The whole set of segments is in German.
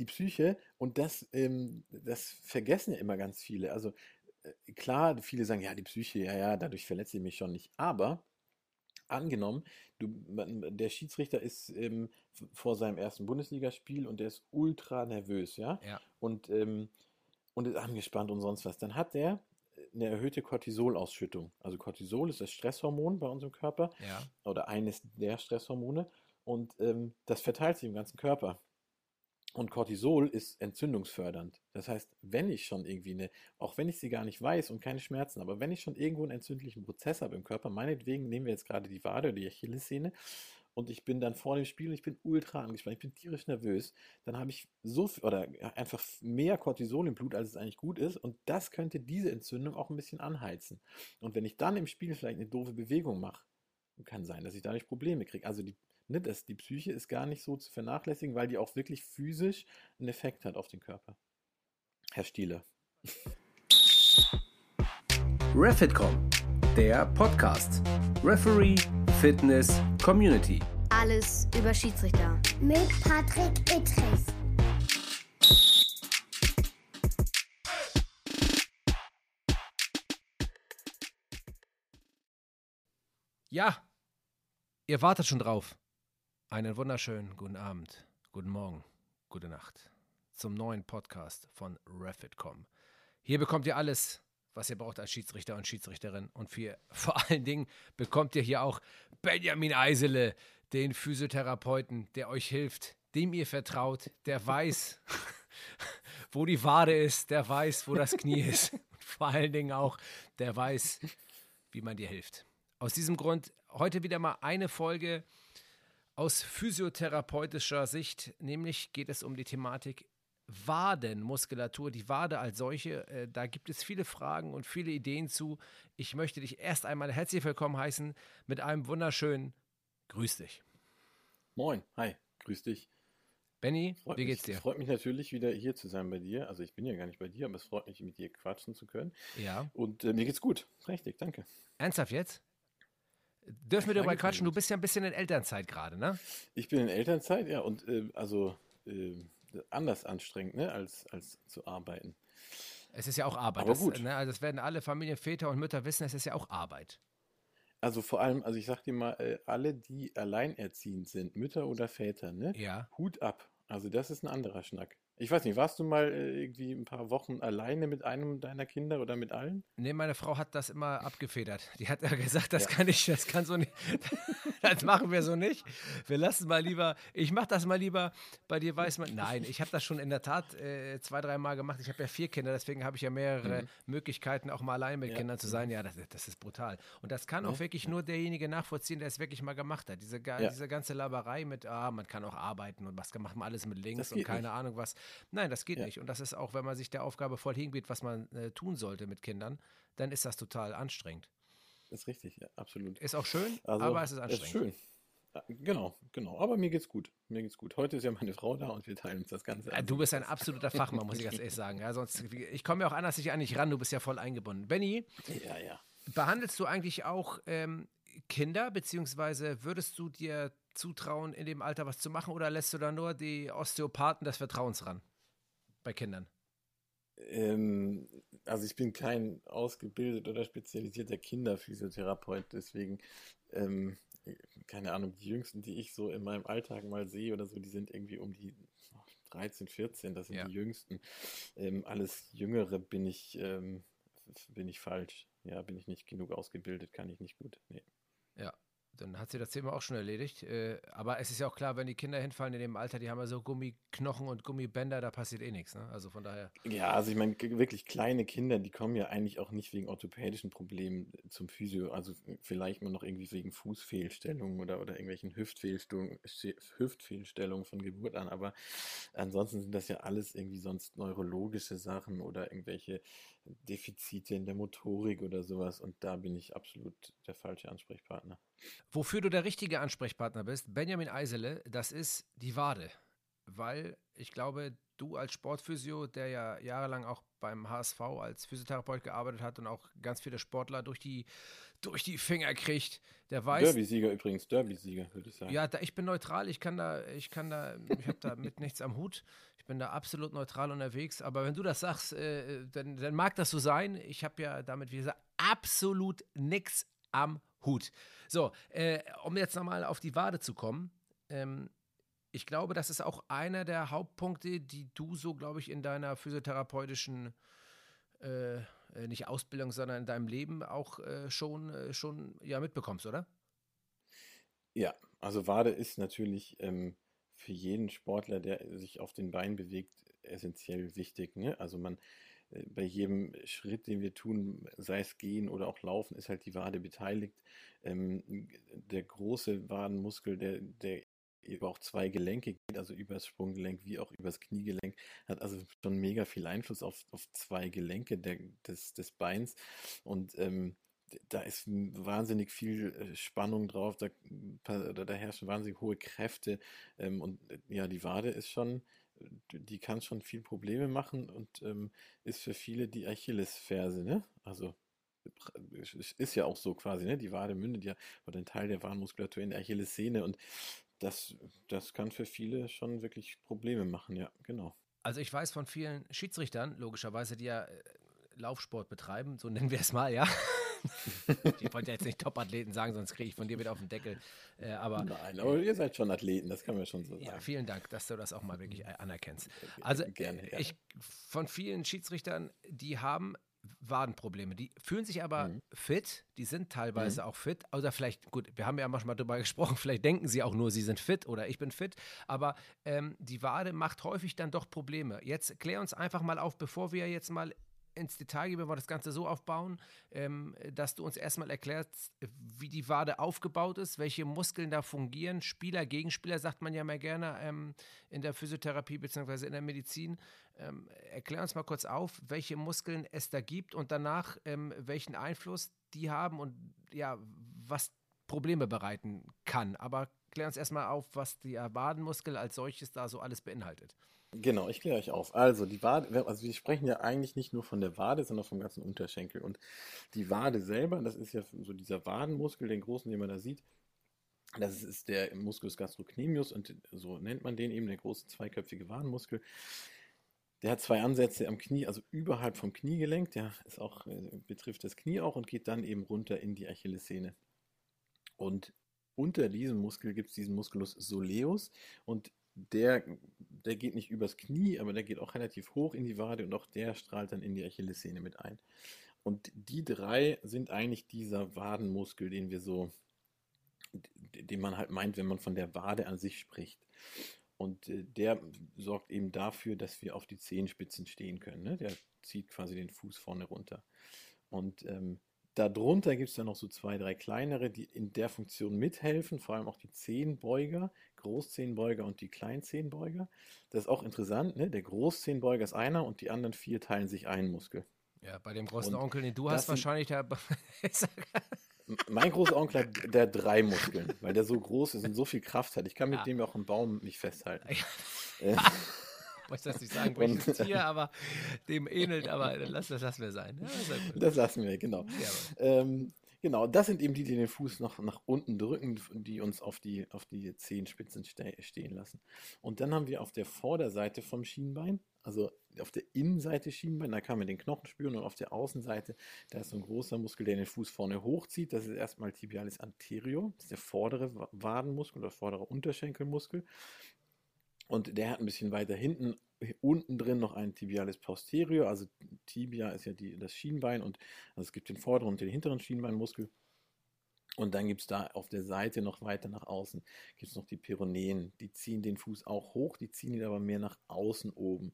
die Psyche und das, ähm, das vergessen ja immer ganz viele. Also äh, klar, viele sagen, ja, die Psyche, ja, ja, dadurch verletze ich mich schon nicht. Aber angenommen, du, der Schiedsrichter ist ähm, vor seinem ersten Bundesligaspiel und der ist ultra nervös, ja, Ja. und, ähm, und ist angespannt und sonst was. Dann hat der eine erhöhte Cortisolausschüttung. Also Cortisol ist das Stresshormon bei unserem Körper Ja. oder eines der Stresshormone und ähm, das verteilt sich im ganzen Körper. Und Cortisol ist entzündungsfördernd. Das heißt, wenn ich schon irgendwie eine, auch wenn ich sie gar nicht weiß und keine Schmerzen, aber wenn ich schon irgendwo einen entzündlichen Prozess habe im Körper, meinetwegen nehmen wir jetzt gerade die Wade oder die Achillessehne und ich bin dann vor dem Spiel und ich bin ultra angespannt, ich bin tierisch nervös, dann habe ich so viel oder einfach mehr Cortisol im Blut, als es eigentlich gut ist und das könnte diese Entzündung auch ein bisschen anheizen. Und wenn ich dann im Spiel vielleicht eine doofe Bewegung mache, kann sein, dass ich dadurch Probleme kriege. Also die, ne, das, die Psyche ist gar nicht so zu vernachlässigen, weil die auch wirklich physisch einen Effekt hat auf den Körper. Herr Stiele. Refitcom, der Podcast. Referee, Fitness, Community. Alles über Schiedsrichter. Mit Patrick Ittrich. Ja, ihr wartet schon drauf. Einen wunderschönen guten Abend, guten Morgen, gute Nacht zum neuen Podcast von Refit.com. Hier bekommt ihr alles, was ihr braucht als Schiedsrichter und Schiedsrichterin. Und für, vor allen Dingen bekommt ihr hier auch Benjamin Eisele, den Physiotherapeuten, der euch hilft, dem ihr vertraut, der weiß, wo die Wade ist, der weiß, wo das Knie ist. Und vor allen Dingen auch, der weiß, wie man dir hilft. Aus diesem Grund heute wieder mal eine Folge aus physiotherapeutischer Sicht, nämlich geht es um die Thematik Wadenmuskulatur, die Wade als solche. Äh, Da gibt es viele Fragen und viele Ideen zu. Ich möchte dich erst einmal herzlich willkommen heißen mit einem wunderschönen Grüß dich. Moin, hi, grüß dich. Benny, Freut wie mich, geht's dir? Es freut mich natürlich wieder hier zu sein bei dir. Also ich bin ja gar nicht bei dir, aber es freut mich, mit dir quatschen zu können. Ja. Und äh, mir geht's gut. Richtig, danke. Ernsthaft jetzt? Dürfen wir darüber quatschen? Du bist ja ein bisschen in Elternzeit gerade, ne? Ich bin in Elternzeit, ja, und äh, also äh, anders anstrengend, ne, als, als zu arbeiten. Es ist ja auch Arbeit. Aber das, gut. Ne, also das werden alle Familienväter und Mütter wissen, es ist ja auch Arbeit. Also vor allem, also ich sag dir mal, äh, alle, die alleinerziehend sind, Mütter oder Väter, ne? Ja. Hut ab. Also das ist ein anderer Schnack. Ich weiß nicht, warst du mal äh, irgendwie ein paar Wochen alleine mit einem deiner Kinder oder mit allen? Nee, meine Frau hat das immer abgefedert. Die hat ja gesagt, das Ja. kann ich, das kann so nicht, das machen wir so nicht. Wir lassen mal lieber, ich mache das mal lieber, bei dir weiß man, nein, ich habe das schon in der Tat äh, zwei, drei Mal gemacht. Ich habe ja vier Kinder, deswegen habe ich ja mehrere Möglichkeiten, auch mal allein mit Ja. Kindern zu sein. Ja, das, das ist brutal. Und das kann auch Ja. wirklich nur derjenige nachvollziehen, der es wirklich mal gemacht hat. Diese, diese ganze Laberei mit, ah, man kann auch arbeiten und was macht man alles mit links und keine. Ahnung was. Nein, das geht Ja. nicht. Und das ist auch, wenn man sich der Aufgabe voll hingeht, was man äh, tun sollte mit Kindern, dann ist das total anstrengend. Das ist richtig, ja, absolut. Ist auch schön, Also, aber es ist anstrengend. ist schön. Ja, genau, genau. Aber mir geht's gut. Mir geht's gut. Heute ist ja meine Frau da und wir teilen uns das Ganze. Äh, an. Du bist ein absoluter Fachmann, muss ich ganz ehrlich sagen. Ja, sonst, ich komme ja auch anders nicht an dich ran, du bist ja voll eingebunden. Benny, Ja, ja. behandelst du eigentlich auch ähm, Kinder, beziehungsweise würdest du dir zutrauen, in dem Alter was zu machen oder lässt du da nur die Osteopathen des Vertrauens ran? Bei Kindern. Ähm, also ich bin kein ausgebildet oder spezialisierter Kinderphysiotherapeut, deswegen, ähm, keine Ahnung, die Jüngsten, die ich so in meinem Alltag mal sehe oder so, die sind irgendwie um die 13, 14, das sind Ja. die Jüngsten. Ähm, alles Jüngere bin ich, ähm, bin ich falsch. Ja, bin ich nicht genug ausgebildet, kann ich nicht gut. Nee. Ja, dann hat sie das Thema auch schon erledigt. Äh, aber es ist ja auch klar, wenn die Kinder hinfallen in dem Alter, die haben ja so Gummiknochen und Gummibänder, da passiert eh nichts. Ne? Also von daher. Ja, also ich meine, wirklich kleine Kinder, die kommen ja eigentlich auch nicht wegen orthopädischen Problemen zum Physio, also vielleicht mal noch irgendwie wegen Fußfehlstellungen oder, oder irgendwelchen Hüftfehlstellungen, Hüftfehlstellungen von Geburt an, aber ansonsten sind das ja alles irgendwie sonst neurologische Sachen oder irgendwelche Defizite in der Motorik oder sowas und da bin ich absolut der falsche Ansprechpartner. Wofür du der richtige Ansprechpartner bist, Benjamin Eisele, das ist die Wade. Weil ich glaube, du als Sportphysio, der ja jahrelang auch beim HSV als Physiotherapeut gearbeitet hat und auch ganz viele Sportler durch die, durch die Finger kriegt, der weiß, Derby-Sieger übrigens, Derby-Sieger, würde ich sagen. Ja, da, ich bin neutral, ich kann da, ich kann da, ich habe da mit nichts am Hut. Ich bin da absolut neutral unterwegs, aber wenn du das sagst, äh, dann, dann mag das so sein. Ich habe ja damit, wie gesagt, absolut nichts am Hut. So, äh, um jetzt nochmal auf die Wade zu kommen. Ähm, ich glaube, das ist auch einer der Hauptpunkte, die du so, glaube ich, in deiner physiotherapeutischen, äh, äh, nicht Ausbildung, sondern in deinem Leben auch äh, schon, äh, schon ja, mitbekommst, oder? Ja, also Wade ist natürlich ähm, für jeden Sportler, der sich auf den Beinen bewegt, essentiell wichtig. Ne? Also man äh, bei jedem Schritt, den wir tun, sei es gehen oder auch laufen, ist halt die Wade beteiligt. Ähm, der große Wadenmuskel, der, der über auch zwei Gelenke geht, also über das Sprunggelenk wie auch über das Kniegelenk, hat also schon mega viel Einfluss auf, auf zwei Gelenke der, des, des Beins. Und ähm, da ist wahnsinnig viel äh, Spannung drauf, da, da herrschen wahnsinnig hohe Kräfte. Ähm, und äh, ja, die Wade ist schon, die kann schon viel Probleme machen und ähm, ist für viele die Achillesferse, ne? Also ist ja auch so quasi, ne? Die Wade mündet ja oder ein Teil der Wadenmuskulatur in der Achillessehne und das, das kann für viele schon wirklich Probleme machen, ja, genau. Also ich weiß von vielen Schiedsrichtern, logischerweise, die ja äh, Laufsport betreiben, so nennen wir es mal, ja. ich wollte ja jetzt nicht Top-Athleten sagen, sonst kriege ich von dir wieder auf den Deckel. Äh, aber, Nein, aber ihr seid schon Athleten, das kann man schon so sagen. Ja, vielen Dank, dass du das auch mal wirklich äh, anerkennst. Also Gerne, ja. ich von vielen Schiedsrichtern, die haben Wadenprobleme. Die fühlen sich aber Mhm. fit, die sind teilweise auch fit. Oder vielleicht, gut, wir haben ja manchmal darüber gesprochen, vielleicht denken sie auch nur, sie sind fit oder ich bin fit. Aber ähm, die Wade macht häufig dann doch Probleme. Jetzt klär uns einfach mal auf, bevor wir jetzt mal ins Detail gehen, wenn wir das Ganze so aufbauen, ähm, dass du uns erstmal erklärst, wie die Wade aufgebaut ist, welche Muskeln da fungieren. Spieler, Gegenspieler sagt man ja mal gerne ähm, in der Physiotherapie bzw. in der Medizin. Ähm, erklär uns mal kurz auf, welche Muskeln es da gibt und danach ähm, welchen Einfluss die haben und ja, was Probleme bereiten kann. Aber klär uns erstmal auf, was der Wadenmuskel als solches da so alles beinhaltet. Genau, ich kläre euch auf. Also die Wade, also wir sprechen ja eigentlich nicht nur von der Wade, sondern vom ganzen Unterschenkel. Und die Wade selber, das ist ja so dieser Wadenmuskel, den großen, den man da sieht, das ist der Musculus gastrocnemius und so nennt man den eben, der große zweiköpfige Wadenmuskel. Der hat zwei Ansätze am Knie, also überhalb vom Kniegelenk, der ist auch, äh, betrifft das Knie auch und geht dann eben runter in die Achillessehne. Und unter diesem Muskel gibt es diesen Musculus soleus und der, der geht nicht übers Knie, aber der geht auch relativ hoch in die Wade und auch der strahlt dann in die Achillessehne mit ein. Und die drei sind eigentlich dieser Wadenmuskel, den wir so, den man halt meint, wenn man von der Wade an sich spricht. Und äh, der sorgt eben dafür, dass wir auf die Zehenspitzen stehen können. Ne? Der zieht quasi den Fuß vorne runter. Und ähm, darunter gibt es dann noch so zwei, drei kleinere, die in der Funktion mithelfen, vor allem auch die Zehenbeuger, Großzehenbeuger und die Kleinzehenbeuger. Das ist auch interessant, ne? Der Großzehenbeuger ist einer und die anderen vier teilen sich einen Muskel. Ja, bei dem großen Und Onkel, den du hast, sind- wahrscheinlich der. Mein großer Onkel hat der drei Muskeln, weil der so groß ist und so viel Kraft hat. Ich kann mit Ja. dem auch im Baum mich festhalten. Äh, wollte das nicht sagen, welches Tier, aber dem ähnelt, aber lass das lassen wir sein. Ja, ist ja gut. das lassen wir, genau. Ja, Ähm, genau, das sind eben die, die den Fuß noch nach unten drücken, die uns auf die, auf die Zehenspitzen ste stehen lassen. Und dann haben wir auf der Vorderseite vom Schienbein, also auf der Innenseite Schienbein, da kann man den Knochen spüren und auf der Außenseite, da ist so ein großer Muskel, der den Fuß vorne hochzieht. Das ist erstmal Tibialis anterior, das ist der vordere Wa- Wadenmuskel oder vordere Unterschenkelmuskel. Und der hat ein bisschen weiter hinten, unten drin noch einen Tibialis posterior. Also Tibia ist ja die, das Schienbein und also es gibt den vorderen und den hinteren Schienbeinmuskel. Und dann gibt es da auf der Seite noch weiter nach außen, gibt es noch die Peroneen. Die ziehen den Fuß auch hoch, die ziehen ihn aber mehr nach außen oben.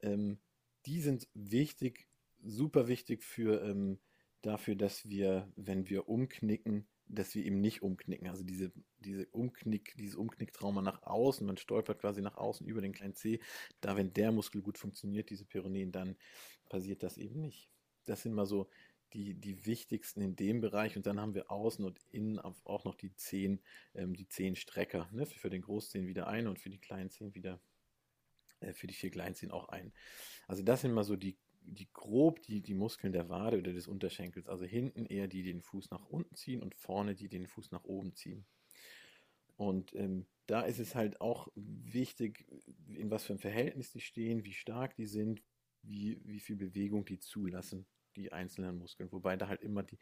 Ähm, die sind wichtig, super wichtig für, ähm, dafür, dass wir, wenn wir umknicken, dass wir eben nicht umknicken. Also diese, diese Umknick, dieses Umknicktrauma nach außen, man stolpert quasi nach außen über den kleinen Zeh. Da, wenn der Muskel gut funktioniert, diese Peroneen, dann passiert das eben nicht. Das sind mal so die, die wichtigsten in dem Bereich. Und dann haben wir außen und innen auch noch die Zehen, ähm, die Zehenstrecker. Ne? Für den Großzehen wieder ein und für die Kleinzehen wieder, äh, für die vier Kleinzehen auch ein. Also das sind mal so die, die grob die, die Muskeln der Wade oder des Unterschenkels. Also hinten eher die, die den Fuß nach unten ziehen und vorne die, die den Fuß nach oben ziehen. Und ähm, da ist es halt auch wichtig, in was für einem Verhältnis die stehen, wie stark die sind, wie, wie viel Bewegung die zulassen, die einzelnen Muskeln. Wobei da halt immer die,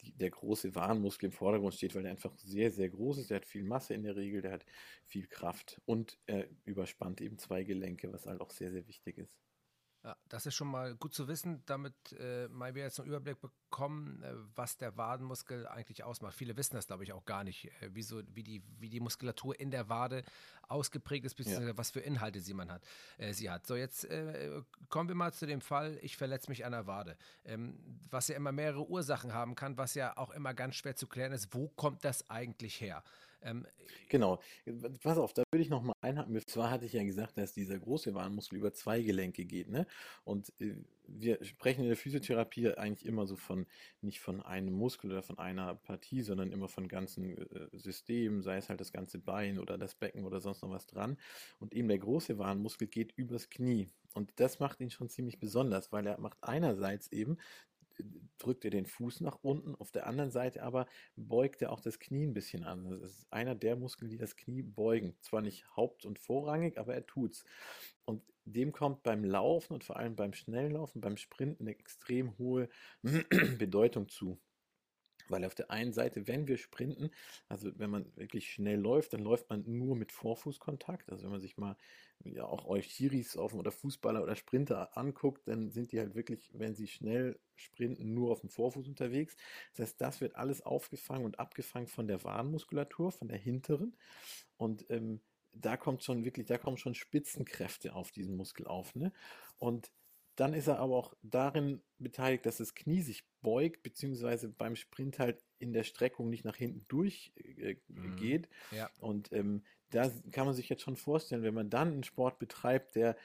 die, der große Warnmuskel im Vordergrund steht, weil der einfach sehr, sehr groß ist. Der hat viel Masse in der Regel, der hat viel Kraft und er überspannt eben zwei Gelenke, was halt auch sehr, sehr wichtig ist. Ja, das ist schon mal gut zu wissen, damit äh, mal wir jetzt einen Überblick bekommen, äh, was der Wadenmuskel eigentlich ausmacht. Viele wissen das, glaube ich, auch gar nicht, äh, wie, so, wie, die, wie die Muskulatur in der Wade ausgeprägt ist, beziehungsweise ja. was für Inhalte sie man hat, äh, sie hat. So, jetzt äh, kommen wir mal zu dem Fall, ich verletze mich an der Wade. Ähm, was ja immer mehrere Ursachen haben kann, was ja auch immer ganz schwer zu klären ist, wo kommt das eigentlich her? Ähm, genau. Pass auf, da würde ich noch mal einhaken. Zwar hatte ich ja gesagt, dass dieser große Warnmuskel über zwei Gelenke geht, ne? Und äh, wir sprechen in der Physiotherapie eigentlich immer so von, nicht von einem Muskel oder von einer Partie, sondern immer von ganzen äh, Systemen, sei es halt das ganze Bein oder das Becken oder sonst noch was dran. Und eben der große Warnmuskel geht übers Knie. Und das macht ihn schon ziemlich besonders, weil er macht einerseits eben drückt er den Fuß nach unten, auf der anderen Seite aber beugt er auch das Knie ein bisschen an. Das ist einer der Muskeln, die das Knie beugen. Zwar nicht haupt- und vorrangig, aber er tut's. Und dem kommt beim Laufen und vor allem beim Schnelllaufen, beim Sprinten eine extrem hohe Bedeutung zu. Weil auf der einen Seite, wenn wir sprinten, also wenn man wirklich schnell läuft, dann läuft man nur mit Vorfußkontakt. Also wenn man sich mal ja auch euch Chiris auf oder Fußballer oder Sprinter anguckt, dann sind die halt wirklich, wenn sie schnell sprinten, nur auf dem Vorfuß unterwegs. Das heißt, das wird alles aufgefangen und abgefangen von der Wadenmuskulatur, von der hinteren. Und ähm, da kommt schon wirklich, da kommen schon Spitzenkräfte auf diesen Muskel auf. Ne? Und dann ist er aber auch darin beteiligt, dass das Knie sich beugt, beziehungsweise beim Sprint halt in der Streckung nicht nach hinten durchgeht. Äh, mhm. ja. Und ähm, da kann man sich jetzt schon vorstellen, wenn man dann einen Sport betreibt, der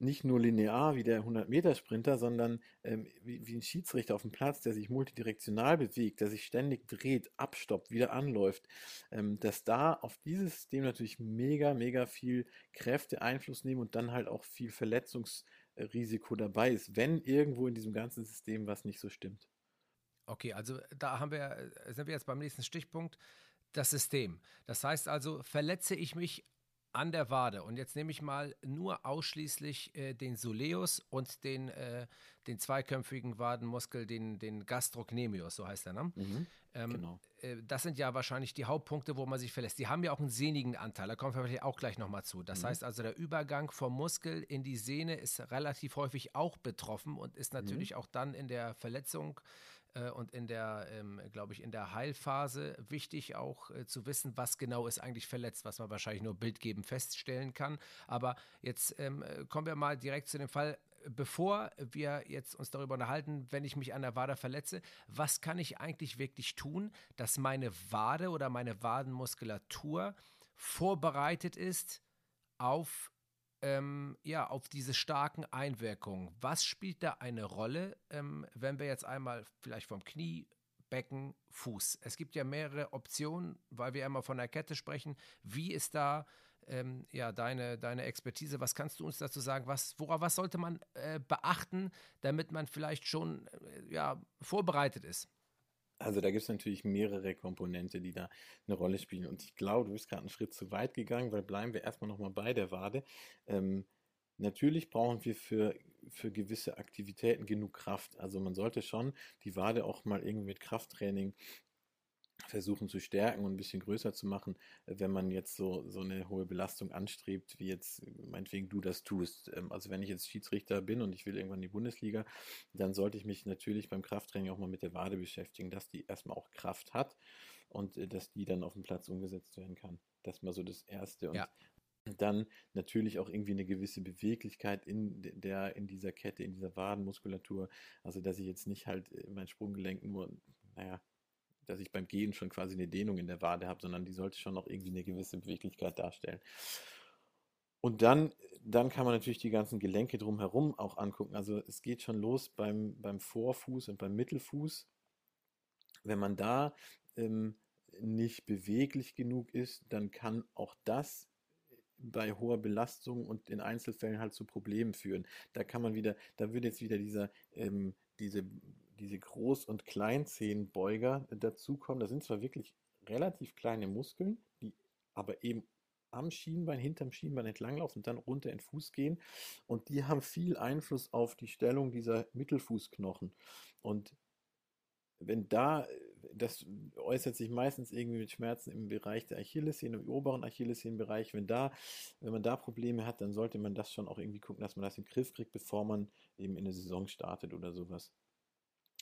nicht nur linear wie der 100-Meter-Sprinter, sondern ähm, wie, wie, ein Schiedsrichter auf dem Platz, der sich multidirektional bewegt, der sich ständig dreht, abstoppt, wieder anläuft, ähm, dass da auf dieses System natürlich mega, mega viel Kräfte Einfluss nehmen und dann halt auch viel Verletzungsrisiko dabei ist, wenn irgendwo in diesem ganzen System was nicht so stimmt. Okay, also da haben wir, äh, sind wir jetzt beim nächsten Stichpunkt, das System. Das heißt also, verletze ich mich an der Wade. Und jetzt nehme ich mal nur ausschließlich äh, den Soleus und den, äh, den zweiköpfigen Wadenmuskel, den, den Gastrocnemius, so heißt er, ne? Mhm, ähm, genau. Äh, das sind ja wahrscheinlich die Hauptpunkte, wo man sich verlässt. Die haben ja auch einen sehnigen Anteil, da kommen wir vielleicht auch gleich nochmal zu. Das mhm. heißt also, der Übergang vom Muskel in die Sehne ist relativ häufig auch betroffen und ist mhm. natürlich mhm. auch dann in der Verletzung und in der, ähm, glaube ich, in der Heilphase wichtig auch äh, zu wissen, was genau ist eigentlich verletzt, was man wahrscheinlich nur bildgebend feststellen kann. Aber jetzt ähm, kommen wir mal direkt zu dem Fall, bevor wir jetzt uns darüber unterhalten, wenn ich mich an der Wade verletze, was kann ich eigentlich wirklich tun, dass meine Wade oder meine Wadenmuskulatur vorbereitet ist auf ähm, ja, auf diese starken Einwirkungen. Was spielt da eine Rolle, ähm, wenn wir jetzt einmal vielleicht vom Knie, Becken, Fuß. Es gibt ja mehrere Optionen, weil wir immer von der Kette sprechen. Wie ist da ähm, ja, deine, deine Expertise? Was kannst du uns dazu sagen? Was, worauf, was sollte man äh, beachten, damit man vielleicht schon äh, ja, vorbereitet ist? Also da gibt es natürlich mehrere Komponente, die da eine Rolle spielen. Und ich glaube, du bist gerade einen Schritt zu weit gegangen, weil bleiben wir erstmal nochmal bei der Wade. Ähm, natürlich brauchen wir für, für gewisse Aktivitäten genug Kraft. Also man sollte schon die Wade auch mal irgendwie mit Krafttraining versuchen zu stärken und ein bisschen größer zu machen, wenn man jetzt so, so eine hohe Belastung anstrebt, wie jetzt meinetwegen du das tust. Ähm, also wenn ich jetzt Schiedsrichter bin und ich will irgendwann in die Bundesliga, dann sollte ich mich natürlich beim Krafttraining auch mal mit der Wade beschäftigen, dass die erstmal auch Kraft hat und äh, dass die dann auf dem Platz umgesetzt werden kann. Das ist mal so das Erste. Und ja. dann natürlich auch irgendwie eine gewisse Beweglichkeit in der, in dieser Kette, in dieser Wadenmuskulatur. Also dass ich jetzt nicht halt äh, mein Sprunggelenk nur, naja, dass ich beim Gehen schon quasi eine Dehnung in der Wade habe, sondern die sollte schon noch irgendwie eine gewisse Beweglichkeit darstellen. Und dann, dann kann man natürlich die ganzen Gelenke drumherum auch angucken. Also es geht schon los beim, beim Vorfuß und beim Mittelfuß. Wenn man da ähm, nicht beweglich genug ist, dann kann auch das bei hoher Belastung und in Einzelfällen halt zu Problemen führen. Da kann man wieder, da würde jetzt wieder dieser, ähm, diese diese Groß- und Kleinzehenbeuger dazukommen. Das sind zwar wirklich relativ kleine Muskeln, die aber eben am Schienbein, hinterm Schienbein entlanglaufen und dann runter in den Fuß gehen. Und die haben viel Einfluss auf die Stellung dieser Mittelfußknochen. Und wenn da, das äußert sich meistens irgendwie mit Schmerzen im Bereich der Achillessehne, im oberen Achillessehnenbereich. Wenn da, wenn man da Probleme hat, dann sollte man das schon auch irgendwie gucken, dass man das in den Griff kriegt, bevor man eben in eine Saison startet oder sowas.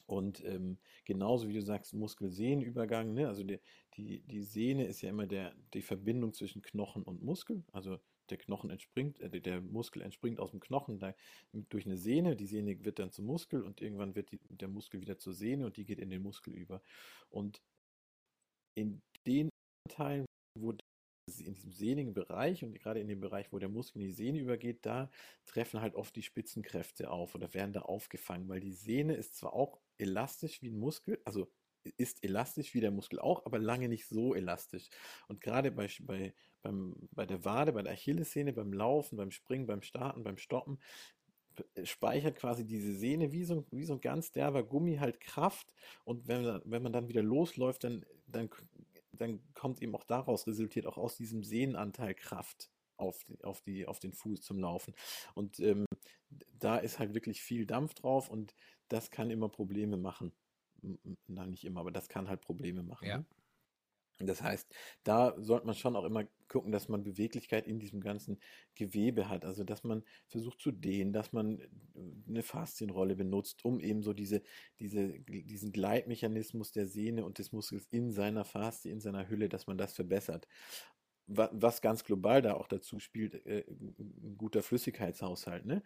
Und ähm, genauso wie du sagst, Muskel-Sehnen-Übergang, ne? also die, die, die Sehne ist ja immer der, die Verbindung zwischen Knochen und Muskel. Also der Knochen entspringt, äh, der Muskel entspringt aus dem Knochen da, durch eine Sehne, die Sehne wird dann zum Muskel und irgendwann wird die, der Muskel wieder zur Sehne und die geht in den Muskel über. Und in den Teilen, wo in diesem sehnigen Bereich und gerade in dem Bereich, wo der Muskel in die Sehne übergeht, da treffen halt oft die Spitzenkräfte auf oder werden da aufgefangen, weil die Sehne ist zwar auch elastisch wie ein Muskel, also ist elastisch wie der Muskel auch, aber lange nicht so elastisch. Und gerade bei, bei, beim, bei der Wade, bei der Achillessehne, beim Laufen, beim Springen, beim Starten, beim Stoppen, speichert quasi diese Sehne wie so, wie so ein ganz derber Gummi halt Kraft. Und wenn, wenn man dann wieder losläuft, dann, dann dann kommt eben auch daraus, resultiert auch aus diesem Sehnenanteil Kraft auf, die, auf, die, auf den Fuß zum Laufen. Und ähm, da ist halt wirklich viel Dampf drauf und das kann immer Probleme machen. Nein, nicht immer, aber das kann halt Probleme machen. Ja. Das heißt, da sollte man schon auch immer gucken, dass man Beweglichkeit in diesem ganzen Gewebe hat. Also, dass man versucht zu dehnen, dass man eine Faszienrolle benutzt, um eben so diese, diese, diesen Gleitmechanismus der Sehne und des Muskels in seiner Faszie, in seiner Hülle, dass man das verbessert. Was ganz global da auch dazu spielt, äh, ein guter Flüssigkeitshaushalt. Ne?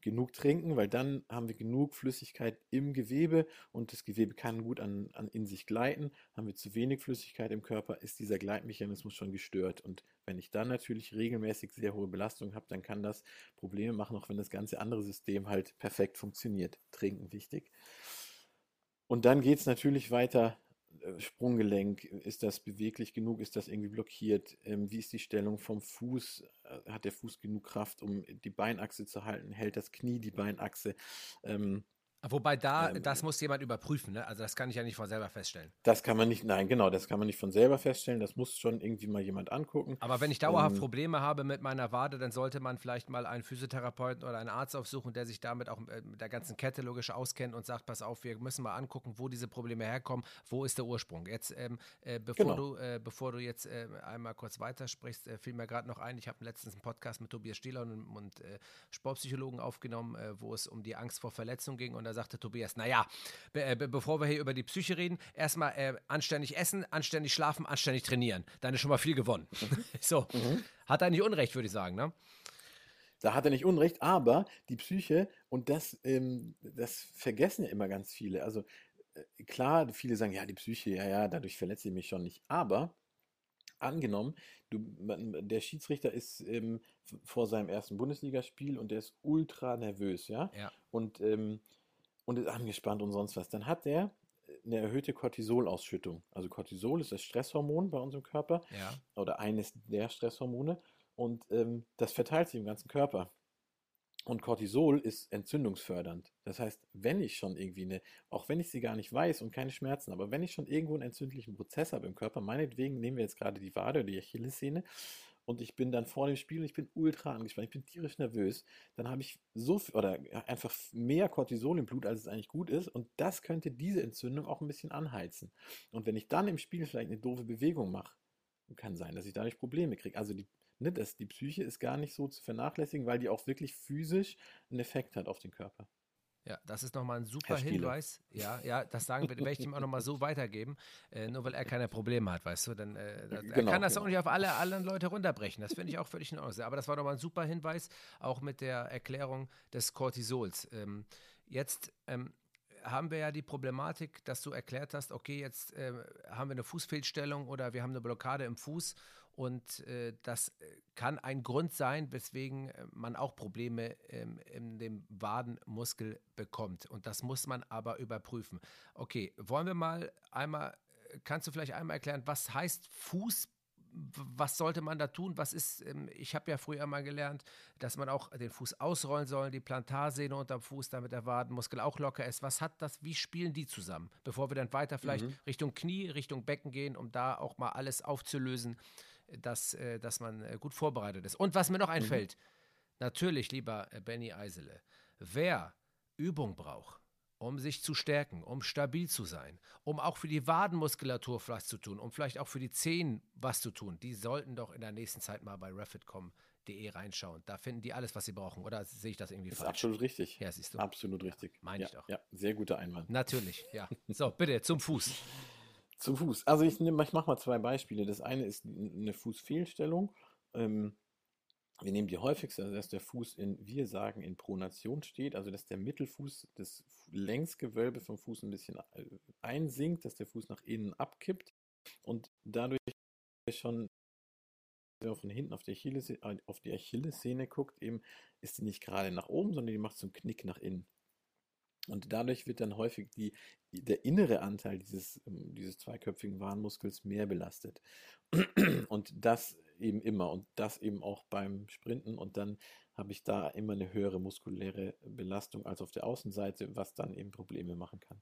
Genug trinken, weil dann haben wir genug Flüssigkeit im Gewebe und das Gewebe kann gut an, an in sich gleiten. Haben wir zu wenig Flüssigkeit im Körper, ist dieser Gleitmechanismus schon gestört. Und wenn ich dann natürlich regelmäßig sehr hohe Belastung habe, dann kann das Probleme machen, auch wenn das ganze andere System halt perfekt funktioniert. Trinken wichtig. Und dann geht es natürlich weiter Sprunggelenk, ist das beweglich genug, ist das irgendwie blockiert, ähm, wie ist die Stellung vom Fuß, äh, hat der Fuß genug Kraft, um die Beinachse zu halten, hält das Knie die Beinachse, ähm, Wobei da, ähm, das muss jemand überprüfen, ne? Also das kann ich ja nicht von selber feststellen. Das kann man nicht, nein, genau, das kann man nicht von selber feststellen. Das muss schon irgendwie mal jemand angucken. Aber wenn ich dauerhaft ähm, Probleme habe mit meiner Wade, dann sollte man vielleicht mal einen Physiotherapeuten oder einen Arzt aufsuchen, der sich damit auch äh, mit der ganzen Kette logisch auskennt und sagt, pass auf, wir müssen mal angucken, wo diese Probleme herkommen, wo ist der Ursprung. Jetzt, ähm, äh, bevor, genau. du, äh, bevor du jetzt äh, einmal kurz weitersprichst, äh, fiel mir gerade noch ein, ich habe letztens einen Podcast mit Tobias Stieler und, und äh, Sportpsychologen aufgenommen, wo es um die Angst vor Verletzung ging und da sagte Tobias, naja, be äh, be bevor wir hier über die Psyche reden, erstmal äh, anständig essen, anständig schlafen, anständig trainieren. Dann ist schon mal viel gewonnen. Mhm. so. Mhm. Hat er nicht Unrecht, würde ich sagen, ne? Da hat er nicht Unrecht, aber die Psyche, und das, ähm, das vergessen ja immer ganz viele. Also äh, klar, viele sagen, ja, die Psyche, ja, ja, dadurch verletze ich mich schon nicht. Aber angenommen, du, der Schiedsrichter ist ähm, vor seinem ersten Bundesligaspiel und der ist ultra nervös, ja. ja. Und ähm, und ist angespannt und sonst was, dann hat der eine erhöhte Cortisolausschüttung. Also Cortisol ist das Stresshormon bei unserem Körper ja. oder eines der Stresshormone und ähm, das verteilt sich im ganzen Körper. Und Cortisol ist entzündungsfördernd. Das heißt, wenn ich schon irgendwie eine, auch wenn ich sie gar nicht weiß und keine Schmerzen, aber wenn ich schon irgendwo einen entzündlichen Prozess habe im Körper, meinetwegen nehmen wir jetzt gerade die Wade oder die Achillessehne und ich bin dann vor dem Spiel und ich bin ultra angespannt, ich bin tierisch nervös, dann habe ich so viel oder einfach mehr Cortisol im Blut, als es eigentlich gut ist und das könnte diese Entzündung auch ein bisschen anheizen. Und wenn ich dann im Spiel vielleicht eine doofe Bewegung mache, kann sein, dass ich dadurch Probleme kriege. Also die, ne, das, die Psyche ist gar nicht so zu vernachlässigen, weil die auch wirklich physisch einen Effekt hat auf den Körper. Ja, das ist nochmal ein super Hinweis. Ja, ja, das sagen wir, werde ich ihm auch nochmal so weitergeben, äh, nur weil er keine Probleme hat, weißt du. Dann, äh, das, genau, er kann das genau. auch nicht auf alle anderen Leute runterbrechen. Das finde ich auch völlig in Ordnung. Aber das war nochmal ein super Hinweis, auch mit der Erklärung des Cortisols. Ähm, jetzt ähm, haben wir ja die Problematik, dass du erklärt hast, okay, jetzt äh, haben wir eine Fußfehlstellung oder wir haben eine Blockade im Fuß und äh, das äh, kann ein Grund sein, weswegen äh, man auch Probleme ähm, in dem Wadenmuskel bekommt. Und das muss man aber überprüfen. Okay, wollen wir mal einmal, äh, kannst du vielleicht einmal erklären, was heißt Fuß? Was sollte man da tun? Was ist, ähm, ich habe ja früher mal gelernt, dass man auch den Fuß ausrollen soll, die Plantarsehne unterm Fuß, damit der Wadenmuskel auch locker ist. Was hat das, wie spielen die zusammen? Bevor wir dann weiter vielleicht mhm. Richtung Knie, Richtung Becken gehen, um da auch mal alles aufzulösen dass, äh, dass man äh, gut vorbereitet ist. Und was mir noch einfällt, mhm. natürlich, lieber äh, Benny Eisele, wer Übung braucht, um sich zu stärken, um stabil zu sein, um auch für die Wadenmuskulatur was zu tun, um vielleicht auch für die Zehen was zu tun, die sollten doch in der nächsten Zeit mal bei refit.com.de reinschauen. Da finden die alles, was sie brauchen. Oder sehe ich das irgendwie das falsch? Ist absolut richtig. Ja, siehst du. Absolut richtig. Ja, Meine ja, ich doch. Ja, sehr guter Einwand. Natürlich, ja. So, bitte, zum Fuß. Zum Fuß. Also ich, ich mache mal zwei Beispiele. Das eine ist eine Fußfehlstellung. Ähm, wir nehmen die häufigste, also dass der Fuß in, wir sagen, in Pronation steht, also dass der Mittelfuß, das Längsgewölbe vom Fuß ein bisschen äh, einsinkt, dass der Fuß nach innen abkippt und dadurch schon, wenn man von hinten auf die, Achillessehne, äh, auf die Achillessehne guckt, eben ist die nicht gerade nach oben, sondern die macht so einen Knick nach innen. Und dadurch wird dann häufig die, der innere Anteil dieses, ähm, dieses zweiköpfigen Warnmuskels mehr belastet. Und das eben immer und das eben auch beim Sprinten und dann habe ich da immer eine höhere muskuläre Belastung als auf der Außenseite, was dann eben Probleme machen kann.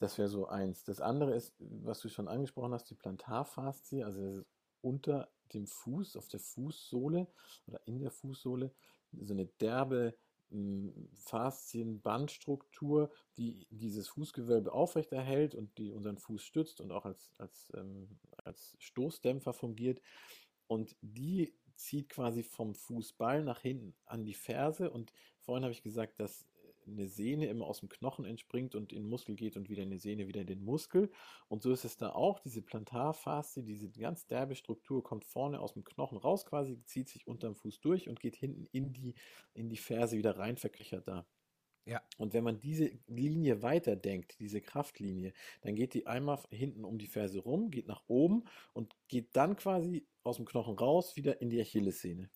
Das wäre so eins. Das andere ist, was du schon angesprochen hast, die Plantarfaszie, also unter dem Fuß, auf der Fußsohle oder in der Fußsohle, so eine derbe Faszienbandstruktur, die dieses Fußgewölbe aufrechterhält und die unseren Fuß stützt und auch als, als, ähm, als Stoßdämpfer fungiert. Und die zieht quasi vom Fußball nach hinten an die Ferse. Und vorhin habe ich gesagt, dass eine Sehne immer aus dem Knochen entspringt und in den Muskel geht und wieder eine Sehne wieder in den Muskel. Und so ist es da auch. Diese Plantarfaszie, diese ganz derbe Struktur kommt vorne aus dem Knochen raus quasi, zieht sich unterm Fuß durch und geht hinten in die, in die Ferse wieder rein, verkriechert da. Ja. Und wenn man diese Linie weiterdenkt, diese Kraftlinie, dann geht die einmal hinten um die Ferse rum, geht nach oben und geht dann quasi aus dem Knochen raus wieder in die Achillessehne.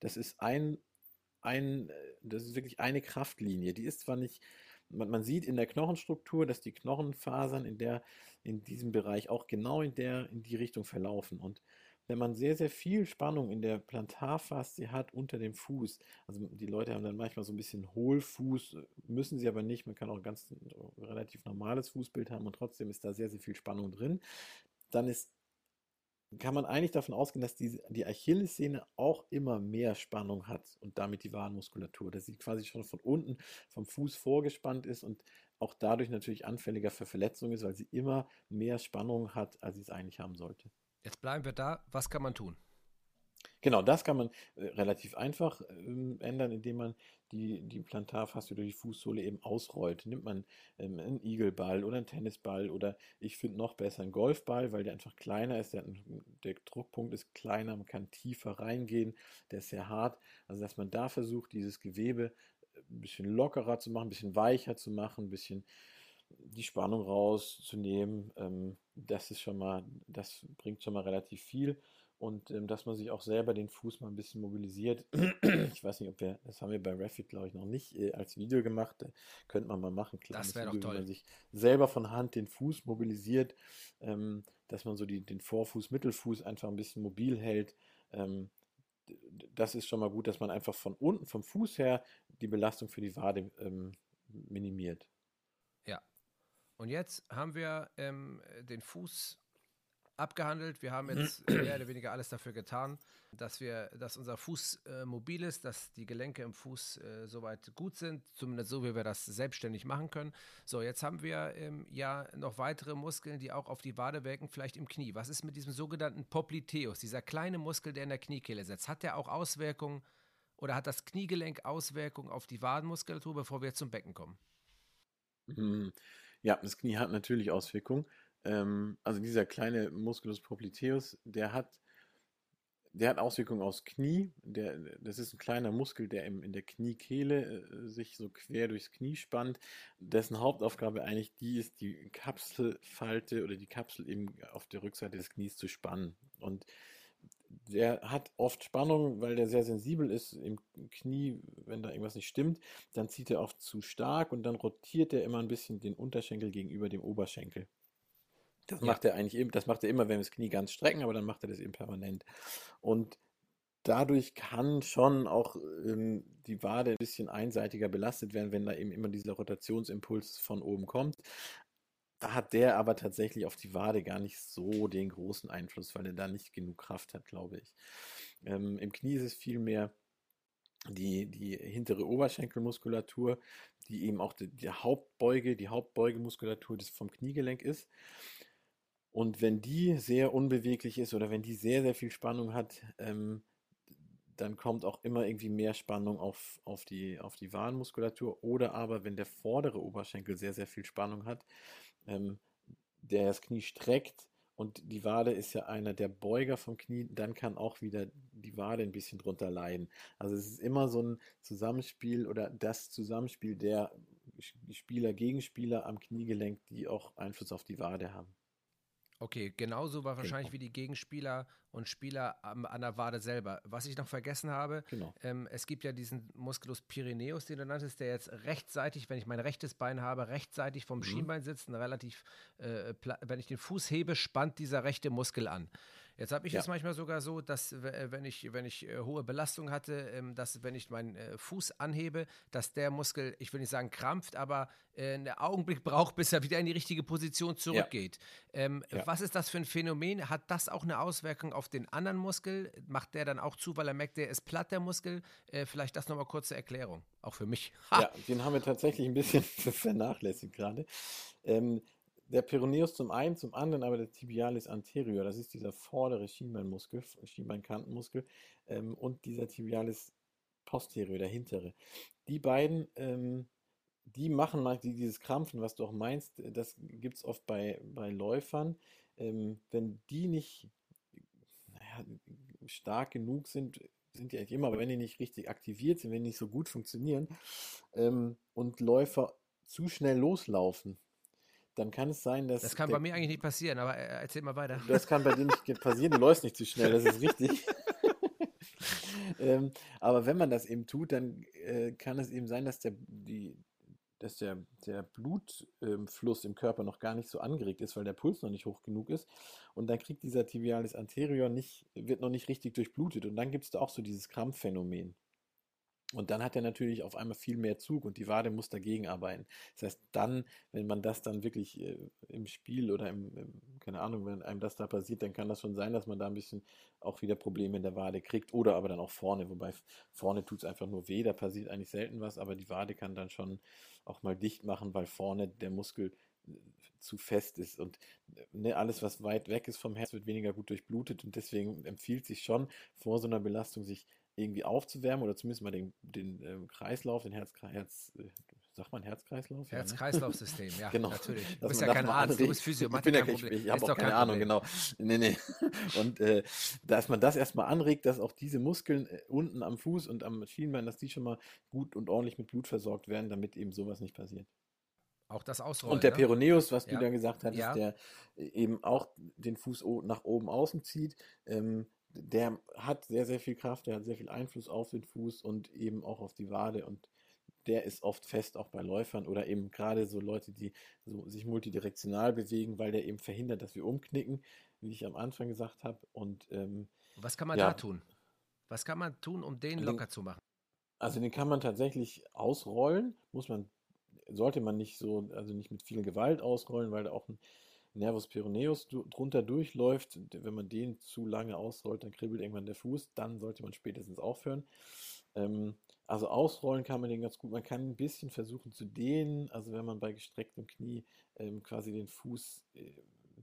Das ist ein, ein, das ist wirklich eine Kraftlinie. Die ist zwar nicht, man, man sieht in der Knochenstruktur, dass die Knochenfasern in der, in diesem Bereich auch genau in der, in die Richtung verlaufen. Und wenn man sehr, sehr viel Spannung in der Plantarfaszie hat unter dem Fuß, also die Leute haben dann manchmal so ein bisschen Hohlfuß, müssen sie aber nicht, man kann auch ein ganz relativ normales Fußbild haben und trotzdem ist da sehr, sehr viel Spannung drin, dann ist kann man eigentlich davon ausgehen, dass die, die Achillessehne auch immer mehr Spannung hat und damit die Wadenmuskulatur, dass sie quasi schon von unten vom Fuß vorgespannt ist und auch dadurch natürlich anfälliger für Verletzungen ist, weil sie immer mehr Spannung hat, als sie es eigentlich haben sollte. Jetzt bleiben wir da. Was kann man tun? Genau, das kann man äh, relativ einfach äh, ändern, indem man die, die Plantarfaszie oder die Fußsohle eben ausrollt. Nimmt man ähm, einen Igelball oder einen Tennisball oder ich finde noch besser einen Golfball, weil der einfach kleiner ist, der, der Druckpunkt ist kleiner, man kann tiefer reingehen, der ist sehr hart. Also dass man da versucht, dieses Gewebe äh, ein bisschen lockerer zu machen, ein bisschen weicher zu machen, ein bisschen die Spannung rauszunehmen, ähm, das ist schon mal, das bringt schon mal relativ viel. Und ähm, dass man sich auch selber den Fuß mal ein bisschen mobilisiert. ich weiß nicht, ob wir, das haben wir bei Refit, glaube ich, noch nicht äh, als Video gemacht. Äh, könnte man mal machen. Kleines das wäre doch toll. Wenn man sich selber von Hand den Fuß mobilisiert, ähm, dass man so die, den Vorfuß, Mittelfuß einfach ein bisschen mobil hält. Ähm, das ist schon mal gut, dass man einfach von unten, vom Fuß her, die Belastung für die Wade ähm, minimiert. Und jetzt haben wir ähm, den Fuß abgehandelt. Wir haben jetzt mehr oder weniger alles dafür getan, dass wir, dass unser Fuß äh, mobil ist, dass die Gelenke im Fuß äh, soweit gut sind, zumindest so, wie wir das selbstständig machen können. So, jetzt haben wir ähm, ja noch weitere Muskeln, die auch auf die Wade wirken, vielleicht im Knie. Was ist mit diesem sogenannten Popliteus, dieser kleine Muskel, der in der Kniekehle sitzt? Hat der auch Auswirkungen oder hat das Kniegelenk Auswirkungen auf die Wadenmuskulatur, bevor wir zum Becken kommen? Mhm. Ja, das Knie hat natürlich Auswirkungen. Ähm, also dieser kleine Musculus popliteus, der hat, der hat Auswirkungen aufs Knie. Der, das ist ein kleiner Muskel, der im, in der Kniekehle äh, sich so quer durchs Knie spannt. Dessen Hauptaufgabe eigentlich die ist, die Kapselfalte oder die Kapsel eben auf der Rückseite des Knies zu spannen. Und der hat oft Spannung, weil der sehr sensibel ist im Knie, wenn da irgendwas nicht stimmt, dann zieht er oft zu stark und dann rotiert er immer ein bisschen den Unterschenkel gegenüber dem Oberschenkel. Das ja. macht er eigentlich eben, das macht er immer, wenn wir das Knie ganz strecken, aber dann macht er das eben permanent. Und dadurch kann schon auch ähm, die Wade ein bisschen einseitiger belastet werden, wenn da eben immer dieser Rotationsimpuls von oben kommt. da hat der aber tatsächlich auf die Wade gar nicht so den großen Einfluss, weil er da nicht genug Kraft hat, glaube ich. Ähm, Im Knie ist es vielmehr die, die hintere Oberschenkelmuskulatur, die eben auch die, die Hauptbeuge, die Hauptbeugemuskulatur des vom Kniegelenk ist. Und wenn die sehr unbeweglich ist oder wenn die sehr, sehr viel Spannung hat, ähm, dann kommt auch immer irgendwie mehr Spannung auf, auf die, auf die Wadenmuskulatur. Oder aber, wenn der vordere Oberschenkel sehr, sehr viel Spannung hat, ähm, der das Knie streckt und die Wade ist ja einer der Beuger vom Knie, dann kann auch wieder die Wade ein bisschen drunter leiden. Also es ist immer so ein Zusammenspiel oder das Zusammenspiel der Spieler, Gegenspieler am Kniegelenk, die auch Einfluss auf die Wade haben. Okay, genauso war wahrscheinlich genau. wie die Gegenspieler und Spieler an der Wade selber. Was ich noch vergessen habe, genau. ähm, es gibt ja diesen Musculus Pyreneus, den du nanntest, der jetzt rechtsseitig, wenn ich mein rechtes Bein habe, rechtsseitig vom mhm. Schienbein sitzt, relativ, äh, wenn ich den Fuß hebe, spannt dieser rechte Muskel an. Jetzt habe ich ja. es manchmal sogar so, dass äh, wenn ich, wenn ich äh, hohe Belastung hatte, ähm, dass wenn ich meinen äh, Fuß anhebe, dass der Muskel, ich will nicht sagen krampft, aber einen Augenblick braucht, bis er wieder in die richtige Position zurückgeht. Ja. Ähm, ja. Was ist das für ein Phänomen? Hat das auch eine Auswirkung auf den anderen Muskel? Macht der dann auch zu, weil er merkt, der ist platt, der Muskel? vielleicht das nochmal kurze Erklärung, auch für mich. Ha! Ja, den haben wir tatsächlich ein bisschen vernachlässigt gerade. Ähm, der Peroneus zum einen, zum anderen aber der Tibialis anterior, das ist dieser vordere Schienbeinmuskel, Schienbeinkantenmuskel, ähm, und dieser Tibialis posterior, der hintere. Die beiden, ähm, die machen mal dieses Krampfen, was du auch meinst, das gibt es oft bei, bei Läufern. Ähm, wenn die nicht naja, stark genug sind, sind die eigentlich immer, aber wenn die nicht richtig aktiviert sind, wenn die nicht so gut funktionieren ähm, und Läufer zu schnell loslaufen, dann kann es sein, dass. Das kann der, bei mir eigentlich nicht passieren, aber äh, erzähl mal weiter. Das kann bei dir nicht passieren, du läufst nicht zu schnell, das ist richtig. ähm, aber wenn man das eben tut, dann äh, kann es eben sein, dass der, die, dass der, der Blutfluss ähm, im Körper noch gar nicht so angeregt ist, weil der Puls noch nicht hoch genug ist. Und dann kriegt dieser Tibialis anterior nicht, wird noch nicht richtig durchblutet. Und dann gibt es da auch so dieses Krampfphänomen. Und dann hat er natürlich auf einmal viel mehr Zug und die Wade muss dagegen arbeiten. Das heißt, dann, wenn man das dann wirklich äh, im Spiel oder im, im, keine Ahnung, wenn einem das da passiert, dann kann das schon sein, dass man da ein bisschen auch wieder Probleme in der Wade kriegt oder aber dann auch vorne. Wobei vorne tut es einfach nur weh, da passiert eigentlich selten was, aber die Wade kann dann schon auch mal dicht machen, weil vorne der Muskel äh, zu fest ist und ne, alles, was weit weg ist vom Herz, wird weniger gut durchblutet und deswegen empfiehlt sich schon vor so einer Belastung sich irgendwie aufzuwärmen oder zumindest mal den, den äh, Kreislauf, den Herz, Herz äh, sagt man Herzkreislauf? Herz-Kreislauf-System, ja, genau. natürlich. Du bist ja kein Arzt, du bist Physiomatiker. Ich, ich, ich habe auch keine Ahnung, genau. Nee, nee. Und äh, dass man das erstmal anregt, dass auch diese Muskeln äh, unten am Fuß und am Schienbein, dass die schon mal gut und ordentlich mit Blut versorgt werden, damit eben sowas nicht passiert. Auch das Ausrollen. Und der ne? Peroneus, was ja. du da gesagt hast, ja. der äh, eben auch den Fuß nach oben außen zieht, ähm, der hat sehr, sehr viel Kraft, der hat sehr viel Einfluss auf den Fuß und eben auch auf die Wade und der ist oft fest auch bei Läufern oder eben gerade so Leute, die so sich multidirektional bewegen, weil der eben verhindert, dass wir umknicken, wie ich am Anfang gesagt habe. Und ähm, was kann man ja, da tun? Was kann man tun, um den locker zu machen? Also den kann man tatsächlich ausrollen, muss man, sollte man nicht so, also nicht mit viel Gewalt ausrollen, weil da auch ein Nervus peroneus drunter durchläuft, wenn man den zu lange ausrollt, dann kribbelt irgendwann der Fuß, dann sollte man spätestens aufhören. Ähm, also ausrollen kann man den ganz gut. Man kann ein bisschen versuchen zu dehnen, also wenn man bei gestrecktem Knie ähm, quasi den Fuß, äh,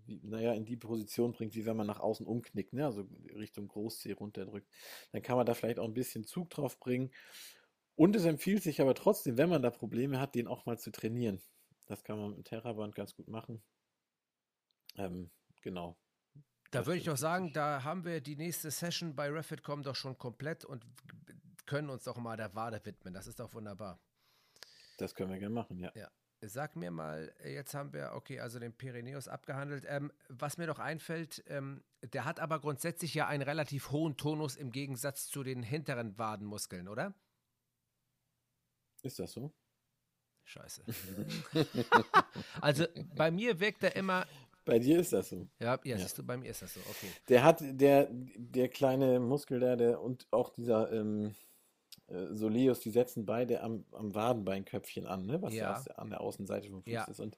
wie, naja, in die Position bringt, wie wenn man nach außen umknickt, ne? also Richtung Großzeh runterdrückt, dann kann man da vielleicht auch ein bisschen Zug drauf bringen. Und es empfiehlt sich aber trotzdem, wenn man da Probleme hat, den auch mal zu trainieren. Das kann man mit Terraband ganz gut machen. Ähm, genau. Da würde ich doch sagen, da haben wir die nächste Session bei Refit.com doch schon komplett und können uns doch mal der Wade widmen. Das ist doch wunderbar. Das können wir gerne machen, ja. Ja. Sag mir mal, jetzt haben wir, okay, also den Pyrenäus abgehandelt. Ähm, was mir noch einfällt, ähm, der hat aber grundsätzlich ja einen relativ hohen Tonus im Gegensatz zu den hinteren Wadenmuskeln, oder? Ist das so? Scheiße. also bei mir wirkt er immer bei dir ist das so. Ja, ja, siehst du, bei mir ist das so, okay. Der hat, der, der kleine Muskel da, der und auch dieser, ähm, äh, Soleus, die setzen beide am, am Wadenbeinköpfchen an, ne? was ja, Ja. der, an der Außenseite vom Fuß Ja. ist. Und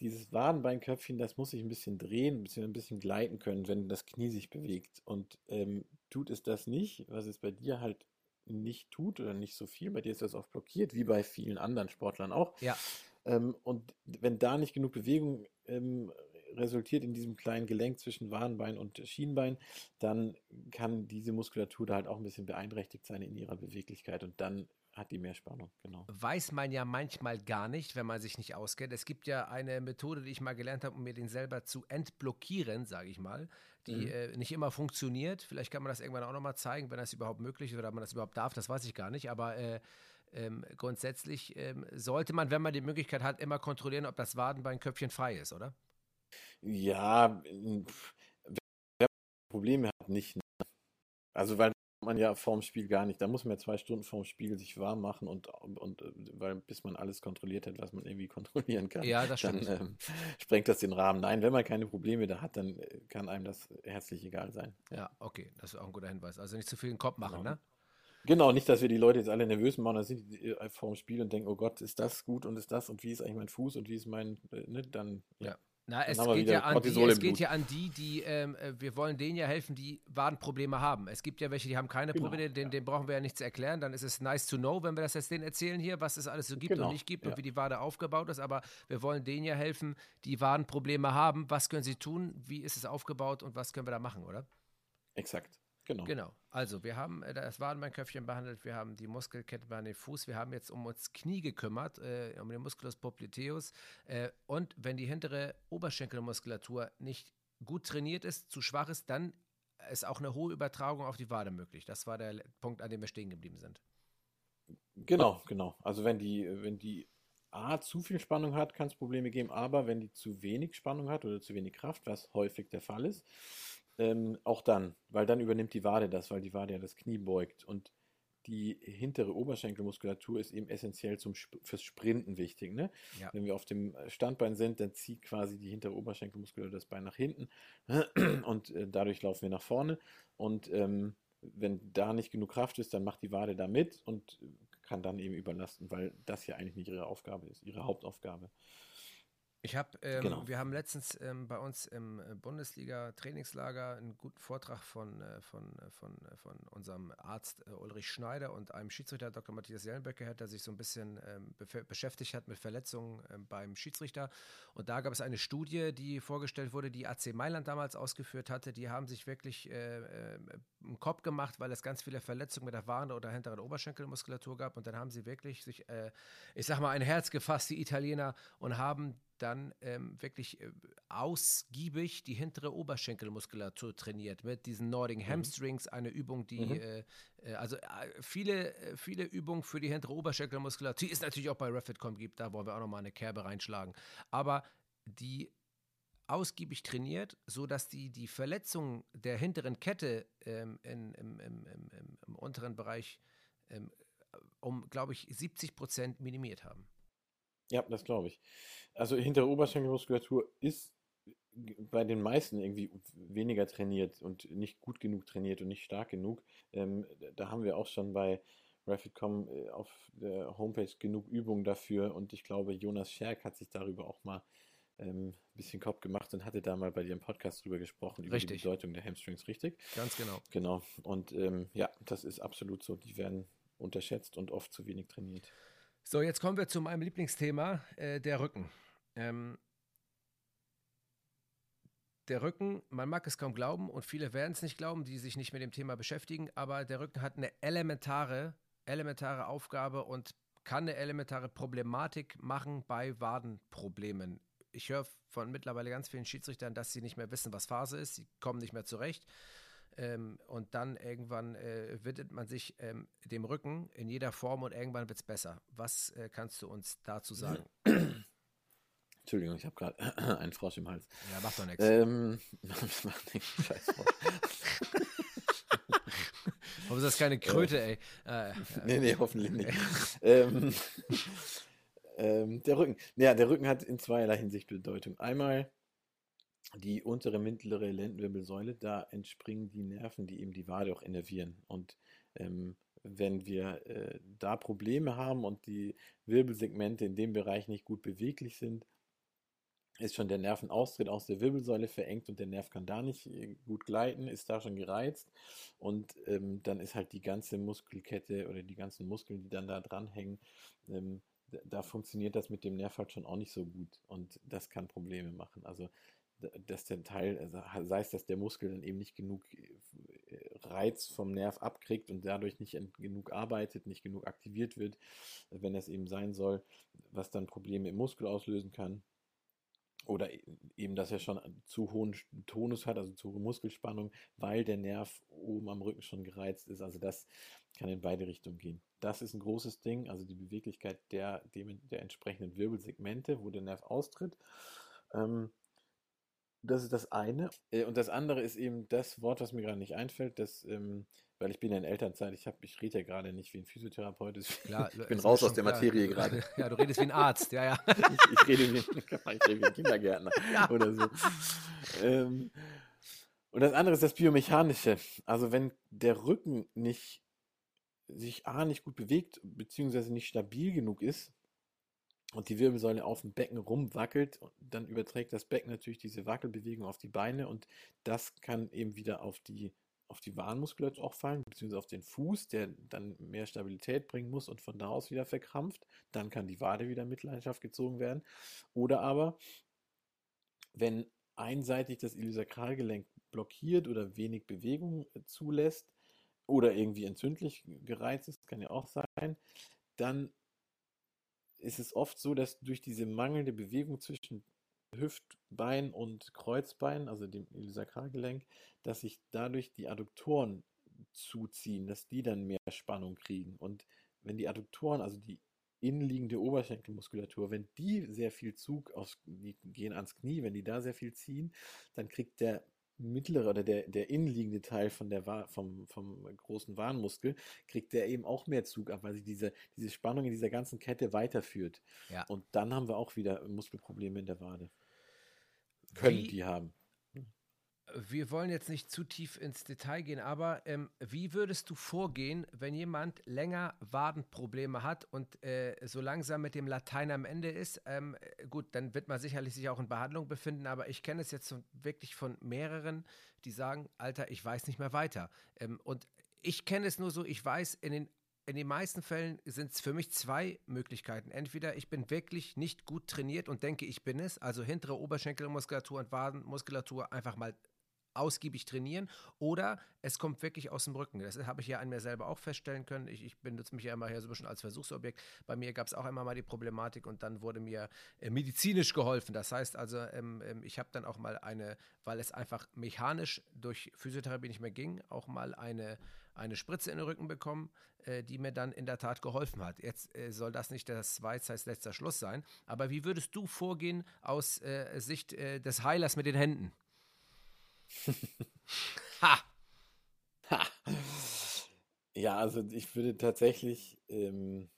dieses Wadenbeinköpfchen, das muss sich ein bisschen drehen, ein bisschen, ein bisschen gleiten können, wenn das Knie sich bewegt. Und ähm, tut es das nicht, was es bei dir halt nicht tut oder nicht so viel, bei dir ist das oft blockiert, wie bei vielen anderen Sportlern auch. Ja. Ähm, und wenn da nicht genug Bewegung ähm, resultiert in diesem kleinen Gelenk zwischen Wadenbein und Schienbein, dann kann diese Muskulatur da halt auch ein bisschen beeinträchtigt sein in ihrer Beweglichkeit und dann hat die mehr Spannung, genau. Weiß man ja manchmal gar nicht, wenn man sich nicht auskennt. Es gibt ja eine Methode, die ich mal gelernt habe, um mir den selber zu entblockieren, sage ich mal, die Mhm. äh, nicht immer funktioniert. Vielleicht kann man das irgendwann auch nochmal zeigen, wenn das überhaupt möglich ist oder man das überhaupt darf, das weiß ich gar nicht. Aber äh, ähm, grundsätzlich ähm, sollte man, wenn man die Möglichkeit hat, immer kontrollieren, ob das Wadenbeinköpfchen frei ist, oder? Ja, m, pf, wer Probleme hat, nicht. ne? Also, weil man ja vorm Spiel gar nicht, da muss man ja zwei Stunden vorm Spiel sich warm machen und, und äh, weil bis man alles kontrolliert hat, was man irgendwie kontrollieren kann, Ja, das dann stimmt. ähm, sprengt das den Rahmen. Nein, wenn man keine Probleme da hat, dann äh, kann einem das herzlich egal sein. Ja, okay, das ist auch ein guter Hinweis. Also nicht zu viel in den Kopf machen, Genau. ne? Genau, nicht, dass wir die Leute jetzt alle nervös machen, dann sind die äh, vorm Spiel und denken, oh Gott, ist das gut und ist das und wie ist eigentlich mein Fuß und wie ist mein, ne, dann, ja. Ja. Na, es geht, ja an die, es geht ja an die, die, ähm, äh, wir wollen denen ja helfen, die Wadenprobleme haben. Es gibt ja welche, die haben keine Genau, Probleme, denen, denen brauchen wir ja nichts erklären. Dann ist es nice to know, wenn wir das jetzt denen erzählen hier, was es alles so gibt Genau, und nicht gibt ja. und wie die Wade aufgebaut ist. Aber wir wollen denen ja helfen, die Wadenprobleme haben. Was können sie tun? Wie ist es aufgebaut und was können wir da machen, oder? Exakt, genau. Genau. Also, wir haben äh, das Wadenbeinköpfchen behandelt, wir haben die Muskelkette bei den Fuß, wir haben jetzt um uns Knie gekümmert, äh, um den Musculus popliteus. Äh, und wenn die hintere Oberschenkelmuskulatur nicht gut trainiert ist, zu schwach ist, dann ist auch eine hohe Übertragung auf die Wade möglich. Das war der Punkt, an dem wir stehen geblieben sind. Genau, genau. Also wenn die, wenn die A zu viel Spannung hat, kann es Probleme geben, aber wenn die zu wenig Spannung hat oder zu wenig Kraft, was häufig der Fall ist, ähm, auch dann, weil dann übernimmt die Wade das, weil die Wade ja das Knie beugt und die hintere Oberschenkelmuskulatur ist eben essentiell zum, fürs Sprinten wichtig. Ne? Ja. Wenn wir auf dem Standbein sind, dann zieht quasi die hintere Oberschenkelmuskulatur das Bein nach hinten und äh, dadurch laufen wir nach vorne. Und ähm, wenn da nicht genug Kraft ist, dann macht die Wade da mit und kann dann eben überlasten, weil das ja eigentlich nicht ihre Aufgabe ist, ihre Hauptaufgabe. Ich habe, ähm, Genau. wir haben letztens ähm, bei uns im äh, Bundesliga-Trainingslager einen guten Vortrag von, äh, von, äh, von, äh, von unserem Arzt Ulrich Schneider und einem Schiedsrichter Dr. Matthias Jellenböcke gehört, der sich so ein bisschen ähm, beschäftigt hat mit Verletzungen ähm, beim Schiedsrichter. Und da gab es eine Studie, die vorgestellt wurde, die AC Mailand damals ausgeführt hatte. Die haben sich wirklich einen Kopf gemacht, weil es ganz viele Verletzungen mit der Wade oder hinteren Oberschenkelmuskulatur gab. Und dann haben sie wirklich sich, ich sag mal, ein Herz gefasst, die Italiener, und haben dann ähm, wirklich äh, ausgiebig die hintere Oberschenkelmuskulatur trainiert mit diesen Nordic Hamstrings, eine Übung, die Mhm. äh, äh, also äh, viele, äh, viele Übungen für die hintere Oberschenkelmuskulatur, die es natürlich auch bei Refitcom gibt, da wollen wir auch nochmal eine Kerbe reinschlagen. Aber die ausgiebig trainiert, sodass die die Verletzung der hinteren Kette ähm, in, im, im, im, im, im unteren Bereich ähm, um, glaube ich, 70 Prozent minimiert haben. Ja, das glaube ich. Also hintere Oberschenkelmuskulatur ist bei den meisten irgendwie weniger trainiert und nicht gut genug trainiert und nicht stark genug. Ähm, da haben wir auch schon bei Refitcom äh, auf der Homepage genug Übungen dafür und ich glaube, Jonas Scherk hat sich darüber auch mal ähm, ein bisschen Kopf gemacht und hatte da mal bei dir im Podcast drüber gesprochen, über Richtig. die Bedeutung der Hamstrings, richtig? Ganz genau. Genau. Und ähm, ja, das ist absolut so. Die werden unterschätzt und oft zu wenig trainiert. So, jetzt kommen wir zu meinem Lieblingsthema, äh, der Rücken. Ähm, der Rücken, man mag es kaum glauben und viele werden es nicht glauben, die sich nicht mit dem Thema beschäftigen, aber der Rücken hat eine elementare, elementare Aufgabe und kann eine elementare Problematik machen bei Wadenproblemen. Ich höre von mittlerweile ganz vielen Schiedsrichtern, dass sie nicht mehr wissen, was Phase ist, sie kommen nicht mehr zurecht. Ähm, und dann irgendwann äh, widmet man sich ähm, dem Rücken in jeder Form und irgendwann wird es besser. Was äh, kannst du uns dazu sagen? Entschuldigung, ich habe gerade einen Frosch im Hals. Ja, macht doch nichts. Ähm, macht nichts, scheiß Frosch. Warum ist das keine Kröte, ey? Äh, äh, Nee, nee, hoffentlich nicht. ähm, ähm, der Rücken. Ja, der Rücken hat in zweierlei Hinsicht Bedeutung. Einmal die untere mittlere Lendenwirbelsäule, da entspringen die Nerven, die eben die Wade auch innervieren. Und ähm, wenn wir äh, da Probleme haben und die Wirbelsegmente in dem Bereich nicht gut beweglich sind, ist schon der Nervenaustritt aus der Wirbelsäule verengt und der Nerv kann da nicht äh, gut gleiten, ist da schon gereizt und ähm, dann ist halt die ganze Muskelkette oder die ganzen Muskeln, die dann da dranhängen, ähm, da funktioniert das mit dem Nerv halt schon auch nicht so gut und das kann Probleme machen. Also dass der Teil, also sei es, dass der Muskel dann eben nicht genug äh, Reiz vom Nerv abkriegt und dadurch nicht genug arbeitet, nicht genug aktiviert wird, wenn es eben sein soll, was dann Probleme im Muskel auslösen kann. Oder e-, eben, dass er schon zu hohen Tonus hat, also zu hohe Muskelspannung, weil der Nerv oben am Rücken schon gereizt ist. Also das kann in beide Richtungen gehen. Das ist ein großes Ding, also die Beweglichkeit der, der entsprechenden Wirbelsegmente, wo der Nerv austritt. Ähm, das ist das eine. Äh, und das andere ist eben das Wort, was mir gerade nicht einfällt, das, ähm, weil ich bin ja in Elternzeit, ich, ich rede ja gerade nicht wie ein Physiotherapeut, klar, ich bin raus aus der klar. Materie gerade. Ja, du redest wie ein Arzt, ja, ja. ich, ich, rede, wie, ich rede wie ein Kindergärtner ja. oder so. Ähm, und das andere ist das Biomechanische. Also wenn der Rücken nicht sich A nicht gut bewegt, beziehungsweise nicht stabil genug ist, und die Wirbelsäule auf dem Becken rumwackelt, dann überträgt das Becken natürlich diese Wackelbewegung auf die Beine und das kann eben wieder auf die, auf die Warnmuskulatur auch fallen, beziehungsweise auf den Fuß, der dann mehr Stabilität bringen muss und von da aus wieder verkrampft. Dann kann die Wade wieder mit Leidenschaft gezogen werden. Oder aber, wenn einseitig das Iliosakralgelenk blockiert oder wenig Bewegung zulässt oder irgendwie entzündlich gereizt ist, kann ja auch sein, dann ist es oft so, dass durch diese mangelnde Bewegung zwischen Hüftbein und Kreuzbein, also dem Iliosakralgelenk, dass sich dadurch die Adduktoren zuziehen, dass die dann mehr Spannung kriegen. Und wenn die Adduktoren, also die innenliegende Oberschenkelmuskulatur, wenn die sehr viel Zug aus, die gehen ans Knie, wenn die da sehr viel ziehen, dann kriegt der mittlere oder der, der innenliegende Teil von der, vom, vom großen Warnmuskel, kriegt der eben auch mehr Zug ab, weil sich diese, diese Spannung in dieser ganzen Kette weiterführt. Ja. Und dann haben wir auch wieder Muskelprobleme in der Wade. Können Wie, die haben wir wollen jetzt nicht zu tief ins Detail gehen, aber ähm, wie würdest du vorgehen, wenn jemand länger Wadenprobleme hat und äh, so langsam mit dem Latein am Ende ist? Ähm, gut, dann wird man sicherlich sich auch in Behandlung befinden, aber ich kenne es jetzt wirklich von mehreren, die sagen, Alter, ich weiß nicht mehr weiter. Ähm, und ich kenne es nur so, ich weiß, in den in den meisten Fällen sind es für mich zwei Möglichkeiten. Entweder ich bin wirklich nicht gut trainiert und denke, ich bin es, also hintere Oberschenkelmuskulatur und Wadenmuskulatur einfach mal ausgiebig trainieren oder es kommt wirklich aus dem Rücken. Das habe ich ja an mir selber auch feststellen können. Ich, ich benutze mich ja immer hier so ein bisschen als Versuchsobjekt. Bei mir gab es auch immer mal die Problematik und dann wurde mir äh, medizinisch geholfen. Das heißt also, ähm, ähm, ich habe dann auch mal eine, weil es einfach mechanisch durch Physiotherapie nicht mehr ging, auch mal eine eine Spritze in den Rücken bekommen, äh, die mir dann in der Tat geholfen hat. Jetzt äh, soll das nicht das Weisheits letzter Schluss sein, aber wie würdest du vorgehen aus äh, Sicht äh, des Heilers mit den Händen? ha! Ha! Ja, also ich würde tatsächlich, ähm,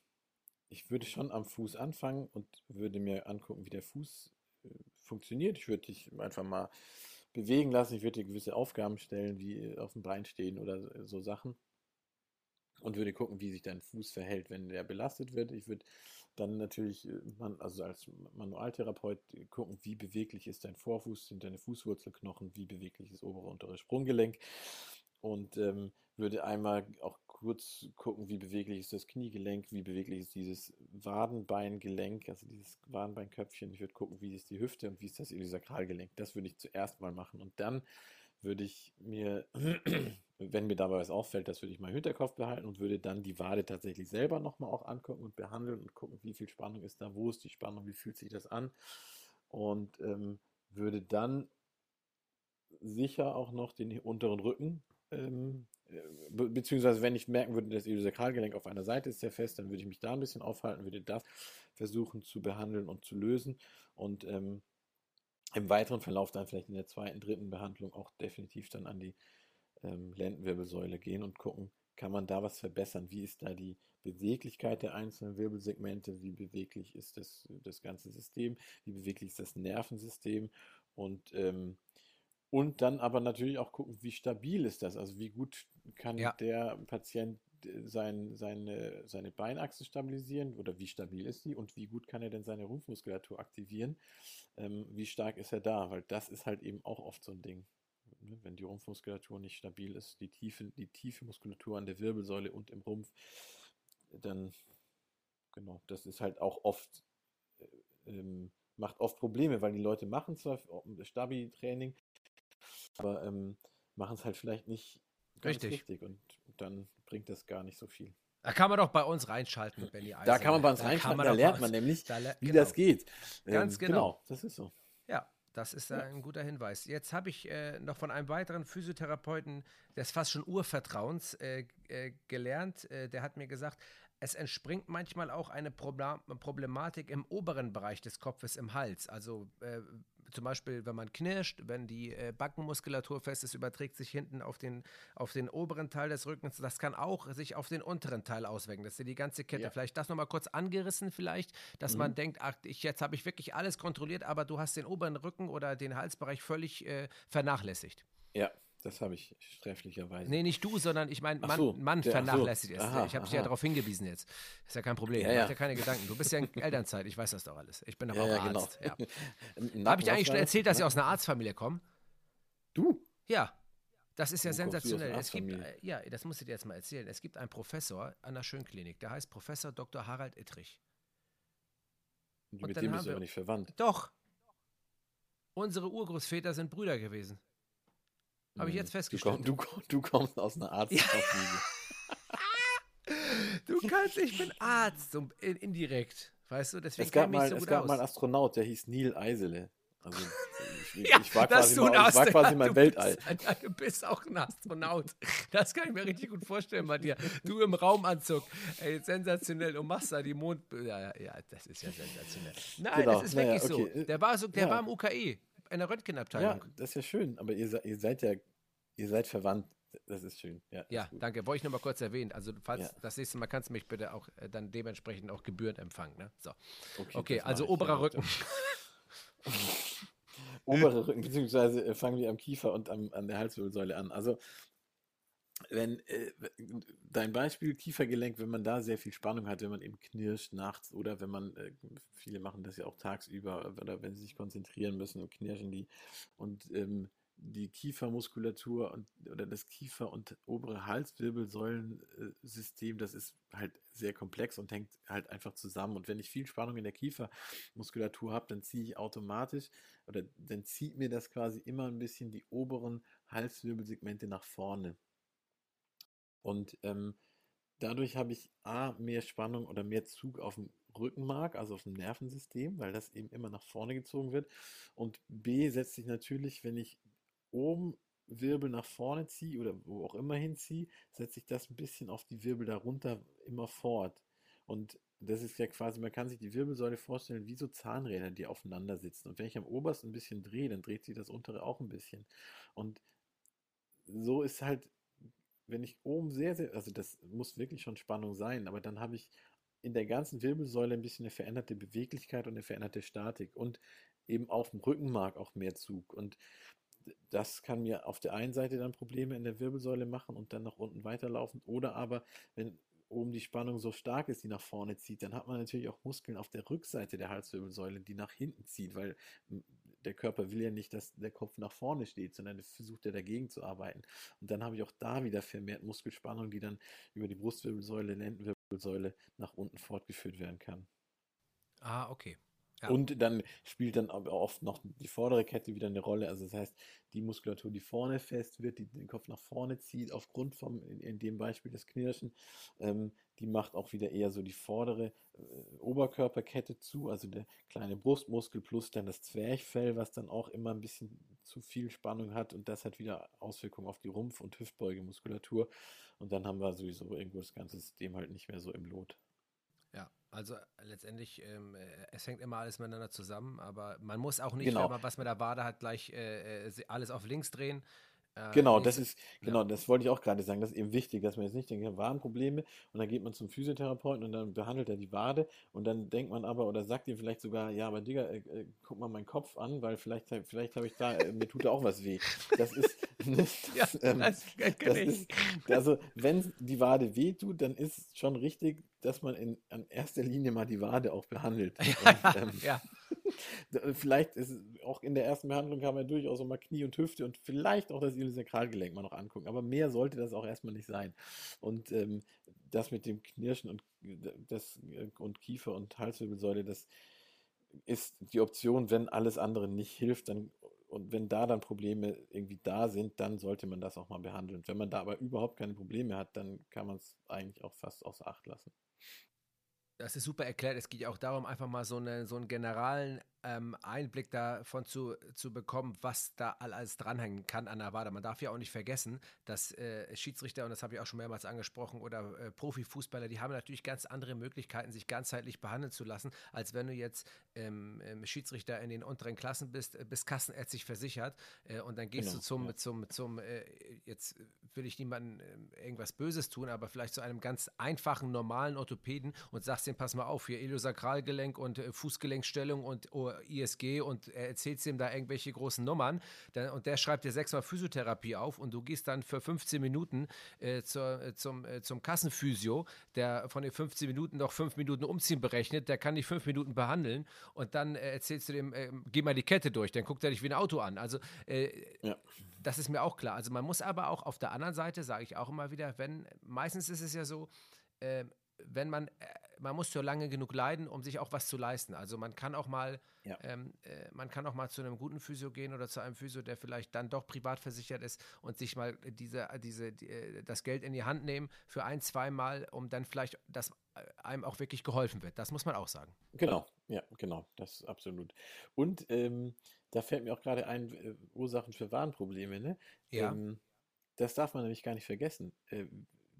ich würde schon am Fuß anfangen und würde mir angucken, wie der Fuß äh, funktioniert. Ich würde dich einfach mal bewegen lassen. Ich würde dir gewisse Aufgaben stellen, wie auf dem Bein stehen oder so Sachen. Und würde gucken, wie sich dein Fuß verhält, wenn der belastet wird. Ich würde dann natürlich, äh, man, also als Manualtherapeut gucken, wie beweglich ist dein Vorfuß, sind deine Fußwurzelknochen, wie beweglich ist obere und untere Sprunggelenk. Und ähm, würde einmal auch kurz gucken, wie beweglich ist das Kniegelenk, wie beweglich ist dieses Wadenbeingelenk, also dieses Wadenbeinköpfchen. Ich würde gucken, wie ist die Hüfte und wie ist das Iliosakralgelenk. Das würde ich zuerst mal machen. Und dann würde ich mir, wenn mir dabei was auffällt, das würde ich mal im Hinterkopf behalten und würde dann die Wade tatsächlich selber nochmal auch angucken und behandeln und gucken, wie viel Spannung ist da, wo ist die Spannung, wie fühlt sich das an? Und ähm, würde dann sicher auch noch den unteren Rücken, ähm, be beziehungsweise wenn ich merken würde, das Iliosakralgelenk auf einer Seite ist sehr fest, dann würde ich mich da ein bisschen aufhalten, würde das versuchen zu behandeln und zu lösen und ähm, im weiteren Verlauf dann vielleicht in der zweiten, dritten Behandlung auch definitiv dann an die ähm, Lendenwirbelsäule gehen und gucken, kann man da was verbessern? Wie ist da die Beweglichkeit der einzelnen Wirbelsegmente? Wie beweglich ist das, das ganze System? Wie beweglich ist das Nervensystem? Und, ähm, und dann aber natürlich auch gucken, wie stabil ist das? Also wie gut kann ja. der Patient d- sein, seine, seine Beinachse stabilisieren oder wie stabil ist die und wie gut kann er denn seine Rumpfmuskulatur aktivieren? Ähm, wie stark ist er da? Weil das ist halt eben auch oft so ein Ding. Ne? Wenn die Rumpfmuskulatur nicht stabil ist, die tiefe, die tiefe Muskulatur an der Wirbelsäule und im Rumpf, dann, genau, das ist halt auch oft, äh, ähm, macht oft Probleme, weil die Leute machen zwar Stabi-Training, aber ähm, machen es halt vielleicht nicht Richtig. richtig und dann bringt das gar nicht so viel. Da kann man doch bei uns reinschalten, Benny Da kann man bei uns Da reinschauen, kann da lernt man nämlich, da le- wie genau. das geht. Ganz genau. das ist so. Das ist äh, ein guter Hinweis. Jetzt habe ich äh, noch von einem weiteren Physiotherapeuten des fast schon Urvertrauens äh, äh, gelernt. Äh, der hat mir gesagt, es entspringt manchmal auch eine Probla- Problematik im oberen Bereich des Kopfes im Hals. Also äh, zum Beispiel, wenn man knirscht, wenn die äh, Backenmuskulatur fest ist, überträgt sich hinten auf den, auf den oberen Teil des Rückens. Das kann auch sich auf den unteren Teil auswirken. Das ist ja die ganze Kette. Ja. Vielleicht das nochmal kurz angerissen, vielleicht, dass man denkt, ach, ich, jetzt habe ich wirklich alles kontrolliert, aber du hast den oberen Rücken oder den Halsbereich völlig äh, vernachlässigt. Ja, das habe ich sträflicherweise. Nee, nicht du, sondern ich meine, Mann, so, Mann der- ach so. vernachlässigt es. Aha, ich habe dich ja darauf hingewiesen jetzt. Ist ja kein Problem. Ja, Mach ja. dir keine Gedanken. Du bist ja in Elternzeit. Ich weiß das doch alles. Ich bin doch ja, auch ja, genau. Arzt. Ja. Im Habe ich eigentlich schon erzählt, dass ich aus einer Arztfamilie komme? Du? Ja. Das ist ja kommst du sensationell. Es gibt, äh, ja, das musst du dir jetzt mal erzählen. Es gibt einen Professor an der Schönklinik, der heißt Professor Dr. Harald Ittrich. Und Und mit dem bist du wir- aber nicht verwandt. Doch. Unsere Urgroßväter sind Brüder gewesen. Habe ich Hm. jetzt Du, festgestellt. du, komm- du kommst aus einer Arztfamilie. Du kannst, ich bin Arzt, so in, indirekt. Weißt du, deswegen Es gab, mal, so es gab mal einen Astronaut, der hieß Neil Eisele. Also, ich, Ja, ich war quasi du mal, ich war quasi mein du Weltall. Bist, ein- du bist auch ein Astronaut. Das kann ich mir richtig gut vorstellen bei dir. Du im Raumanzug. Ey, sensationell. Und machst da die Mond. Ja, ja, ja, das ist ja sensationell. Nein, Genau, das ist naja, wirklich okay. so. Der war so, der Ja. war im UKE, in der Ja, Röntgenabteilung. das ist ja schön, aber ihr, ihr seid ja, ihr seid verwandt. Das ist schön. Ja, Ja, ist danke. Wollte ich nur mal kurz erwähnen. Also, falls Ja. das nächste Mal kannst du mich bitte auch äh, dann dementsprechend auch gebührend empfangen. Ne? So. Okay, Okay, also mach ich, oberer ja, Rücken. obere Rücken, beziehungsweise äh, fangen wir am Kiefer und am, an der Halswirbelsäule an. Also, wenn äh, dein Beispiel Kiefergelenk, wenn man da sehr viel Spannung hat, wenn man eben knirscht nachts oder wenn man, äh, viele machen das ja auch tagsüber oder wenn sie sich konzentrieren müssen und knirschen die und ähm, die Kiefermuskulatur und oder das Kiefer- und obere Halswirbelsäulensystem, das ist halt sehr komplex und hängt halt einfach zusammen. Und wenn ich viel Spannung in der Kiefermuskulatur habe, dann ziehe ich automatisch oder dann zieht mir das quasi immer ein bisschen die oberen Halswirbelsegmente nach vorne. Und ähm, dadurch habe ich A, mehr Spannung oder mehr Zug auf dem Rückenmark, also auf dem Nervensystem, weil das eben immer nach vorne gezogen wird. Und B setzt sich natürlich, wenn ich oben Wirbel nach vorne ziehe oder wo auch immer hinziehe, setzt sich das ein bisschen auf die Wirbel darunter immer fort. Und das ist ja quasi, man kann sich die Wirbelsäule vorstellen wie so Zahnräder, die aufeinander sitzen. Und wenn ich am obersten ein bisschen drehe, dann dreht sich das untere auch ein bisschen. Und so ist halt, wenn ich oben sehr, sehr, also das muss wirklich schon Spannung sein, aber dann habe ich in der ganzen Wirbelsäule ein bisschen eine veränderte Beweglichkeit und eine veränderte Statik und eben auf dem Rückenmark auch mehr Zug. Und das kann mir auf der einen Seite dann Probleme in der Wirbelsäule machen und dann nach unten weiterlaufen. Oder aber, wenn oben die Spannung so stark ist, die nach vorne zieht, dann hat man natürlich auch Muskeln auf der Rückseite der Halswirbelsäule, die nach hinten zieht, weil der Körper will ja nicht, dass der Kopf nach vorne steht, sondern er versucht ja dagegen zu arbeiten. Und dann habe ich auch da wieder vermehrt Muskelspannung, die dann über die Brustwirbelsäule, Lendenwirbelsäule nach unten fortgeführt werden kann. Ah, okay. Und dann spielt dann aber oft noch die vordere Kette wieder eine Rolle. Also das heißt, die Muskulatur, die vorne fest wird, die den Kopf nach vorne zieht, aufgrund vom, in, in dem Beispiel des Knirschen, ähm, die macht auch wieder eher so die vordere äh, Oberkörperkette zu, also der kleine Brustmuskel plus dann das Zwerchfell, was dann auch immer ein bisschen zu viel Spannung hat und das hat wieder Auswirkungen auf die Rumpf- und Hüftbeugemuskulatur. Und dann haben wir sowieso irgendwo das ganze System halt nicht mehr so im Lot. Ja, also letztendlich, ähm, äh, es hängt immer alles miteinander zusammen, aber man muss auch nicht, Genau. wenn man was mit der Wade hat, gleich äh, äh, alles auf links drehen. Äh, Genau, das ist, genau, das wollte ich auch gerade sagen. Das ist eben wichtig, dass man jetzt nicht denkt, ja, Wadenprobleme und dann geht man zum Physiotherapeuten und dann behandelt er die Wade und dann denkt man aber oder sagt ihm vielleicht sogar, ja, aber Digga, äh, äh, guck mal meinen Kopf an, weil vielleicht, vielleicht habe ich da, äh, mir tut da auch was weh. Das ist, Ja, ähm, das das ist, also wenn die Wade weh tut, dann ist schon richtig, dass man in an erster Linie mal die Wade auch behandelt. Und, ähm, ja, Vielleicht ist es auch in der ersten Behandlung kann man durchaus auch mal Knie und Hüfte und vielleicht auch das Iliosakralgelenk mal noch angucken. Aber mehr sollte das auch erstmal nicht sein. Und ähm, das mit dem Knirschen und, das, äh, und Kiefer und Halswirbelsäule, das ist die Option, wenn alles andere nicht hilft, dann und wenn da dann Probleme irgendwie da sind, dann sollte man das auch mal behandeln. Wenn man da aber überhaupt keine Probleme hat, dann kann man es eigentlich auch fast außer Acht lassen. Das ist super erklärt. Es geht ja auch darum, einfach mal so, eine, so einen generalen ähm, Einblick davon zu, zu bekommen, was da alles dranhängen kann an der Wade. Man darf ja auch nicht vergessen, dass äh, Schiedsrichter, und das habe ich auch schon mehrmals angesprochen, oder äh, Profifußballer, die haben natürlich ganz andere Möglichkeiten, sich ganzheitlich behandeln zu lassen, als wenn du jetzt ähm, ähm, Schiedsrichter in den unteren Klassen bist, äh, bist kassenärztlich versichert äh, und dann gehst Genau, du zum, ja. zum, zum äh, jetzt will ich niemandem äh, irgendwas Böses tun, aber vielleicht zu einem ganz einfachen, normalen Orthopäden und sagst dem, pass mal auf, hier Iliosakralgelenk und Fußgelenkstellung und oh, ISG und er erzählst ihm da irgendwelche großen Nummern und der schreibt dir sechsmal Physiotherapie auf und du gehst dann für 15 Minuten äh, zur, äh, zum, äh, zum Kassenphysio, der von den 15 Minuten noch fünf Minuten umziehen berechnet, der kann dich fünf Minuten behandeln und dann äh, erzählst du dem, äh, geh mal die Kette durch, dann guckt er dich wie ein Auto an. Also äh, Ja. das ist mir auch klar. Also man muss aber auch auf der anderen Seite, sage ich auch immer wieder, wenn, meistens ist es ja so, wenn man, äh, man muss ja lange genug leiden, um sich auch was zu leisten. Also man kann auch mal, Ja. ähm, äh, man kann auch mal zu einem guten Physio gehen oder zu einem Physio, der vielleicht dann doch privat versichert ist und sich mal diese, diese, die, äh, das Geld in die Hand nehmen für ein, zwei Mal, um dann vielleicht, dass äh, einem auch wirklich geholfen wird. Das muss man auch sagen. Genau, ja, genau, das ist absolut. Und ähm, da fällt mir auch gerade ein, äh, Ursachen für Wadenprobleme, ne? Ja. Ähm, das darf man nämlich gar nicht vergessen. Äh,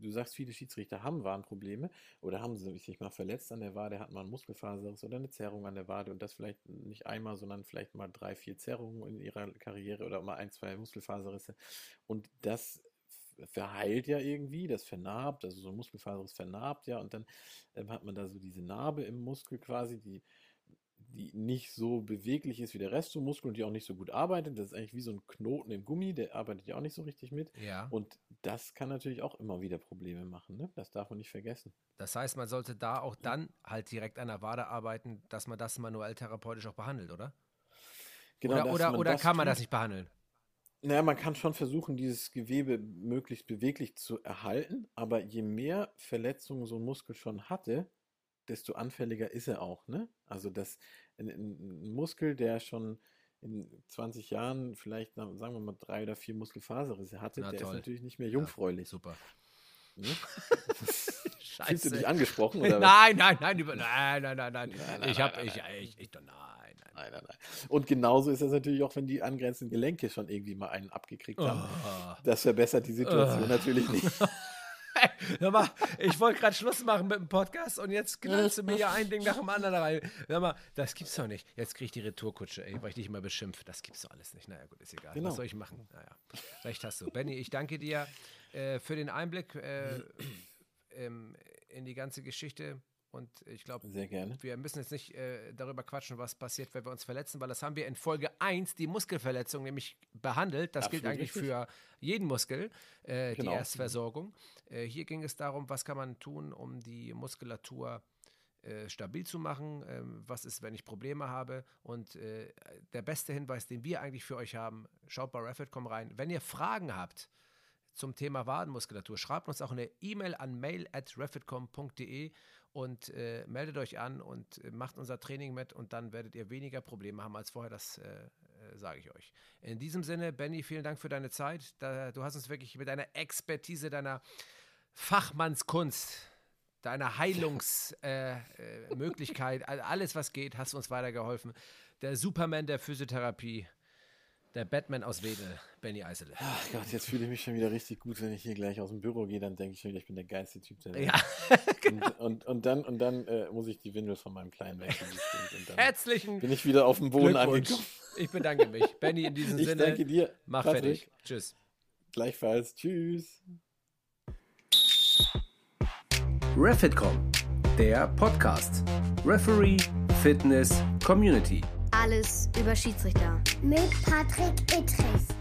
du sagst, viele Schiedsrichter haben Wadenprobleme oder haben sie sich mal verletzt an der Wade, hat man einen Muskelfaserriss oder eine Zerrung an der Wade und das vielleicht nicht einmal, sondern vielleicht mal drei, vier Zerrungen in ihrer Karriere oder mal ein, zwei Muskelfaserrisse. Und das verheilt ja irgendwie, das vernarbt, also so ein Muskelfaserriss vernarbt ja und dann ähm, hat man da so diese Narbe im Muskel quasi, die, die nicht so beweglich ist wie der Rest vom Muskel und die auch nicht so gut arbeitet. Das ist eigentlich wie so ein Knoten im Gummi, der arbeitet ja auch nicht so richtig mit. Ja. Und das kann natürlich auch immer wieder Probleme machen, ne? Das darf man nicht vergessen. Das heißt, man sollte da auch dann halt direkt an der Wade arbeiten, dass man das manuell therapeutisch auch behandelt, oder? Genau, oder oder, man oder kann man das nicht behandeln? Naja, man kann schon versuchen, dieses Gewebe möglichst beweglich zu erhalten, aber je mehr Verletzungen so ein Muskel schon hatte, desto anfälliger ist er auch, ne? Also das, ein, ein Muskel, der schon in 20 Jahren vielleicht, sagen wir mal, drei oder vier Muskelfaserrisse hatte, Na der toll. ist natürlich nicht mehr jungfräulich. Super. Ne? Fühlst du dich Scheiße. angesprochen? Oder? Nein, nein, nein, über, nein, nein, nein, nein. Nein, nein, Ich habe, ich, ich, ich, nein, nein. Nein, nein, nein. Und genauso ist das natürlich auch, wenn die angrenzenden Gelenke schon irgendwie mal einen abgekriegt haben. Oh. Das verbessert die Situation Oh. natürlich nicht. Hör mal, ich wollte gerade Schluss machen mit dem Podcast und jetzt knallst du mir ja ein Ding nach dem anderen rein. Hör mal, das gibt's doch nicht. Jetzt krieg ich die Retourkutsche, ey, weil ich dich immer beschimpfe. Das gibt's doch alles nicht. Naja, gut, ist egal. Genau. Was soll ich machen? Naja, recht hast du. Benny, ich danke dir äh, für den Einblick äh, ähm, in die ganze Geschichte und ich glaube, wir müssen jetzt nicht äh, darüber quatschen, was passiert, wenn wir uns verletzen, weil das haben wir in Folge 1, die Muskelverletzung, nämlich behandelt. Das gilt Absolut eigentlich richtig. für jeden Muskel, äh, Genau. die Erstversorgung. Äh, hier ging es darum, was kann man tun, um die Muskulatur äh, stabil zu machen, ähm, was ist, wenn ich Probleme habe. Und äh, der beste Hinweis, den wir eigentlich für euch haben, schaut bei Rapid.com rein. Wenn ihr Fragen habt, zum Thema Wadenmuskulatur. Schreibt uns auch eine E-Mail an mail at und äh, meldet euch an und äh, macht unser Training mit und dann werdet ihr weniger Probleme haben als vorher, das äh, äh, sage ich euch. In diesem Sinne, Benny, vielen Dank für deine Zeit. Da, du hast uns wirklich mit deiner Expertise, deiner Fachmannskunst, deiner Heilungsmöglichkeit, äh, alles was geht, hast du uns weitergeholfen. Der Superman der Physiotherapie, der Batman aus Wedel, Benny Eisele. Ach Gott, jetzt fühle ich mich schon wieder richtig gut, wenn ich hier gleich aus dem Büro gehe, dann denke ich schon wieder, ich bin der geilste Typ der Welt. Ja, Und, und, und dann, und dann äh, muss ich die Windel von meinem Kleinen wechseln. bestimmt. Und dann herzlichen bin ich wieder auf dem Boden Glückwunsch. angekommen. Ich bedanke mich. Benny, in diesem Ich Sinne, danke dir. mach Patrick. fertig. Tschüss. Gleichfalls. Tschüss. Refitcom, der Podcast. Referee, Fitness, Community. Alles über Schiedsrichter. Mit Patrick Ittrich.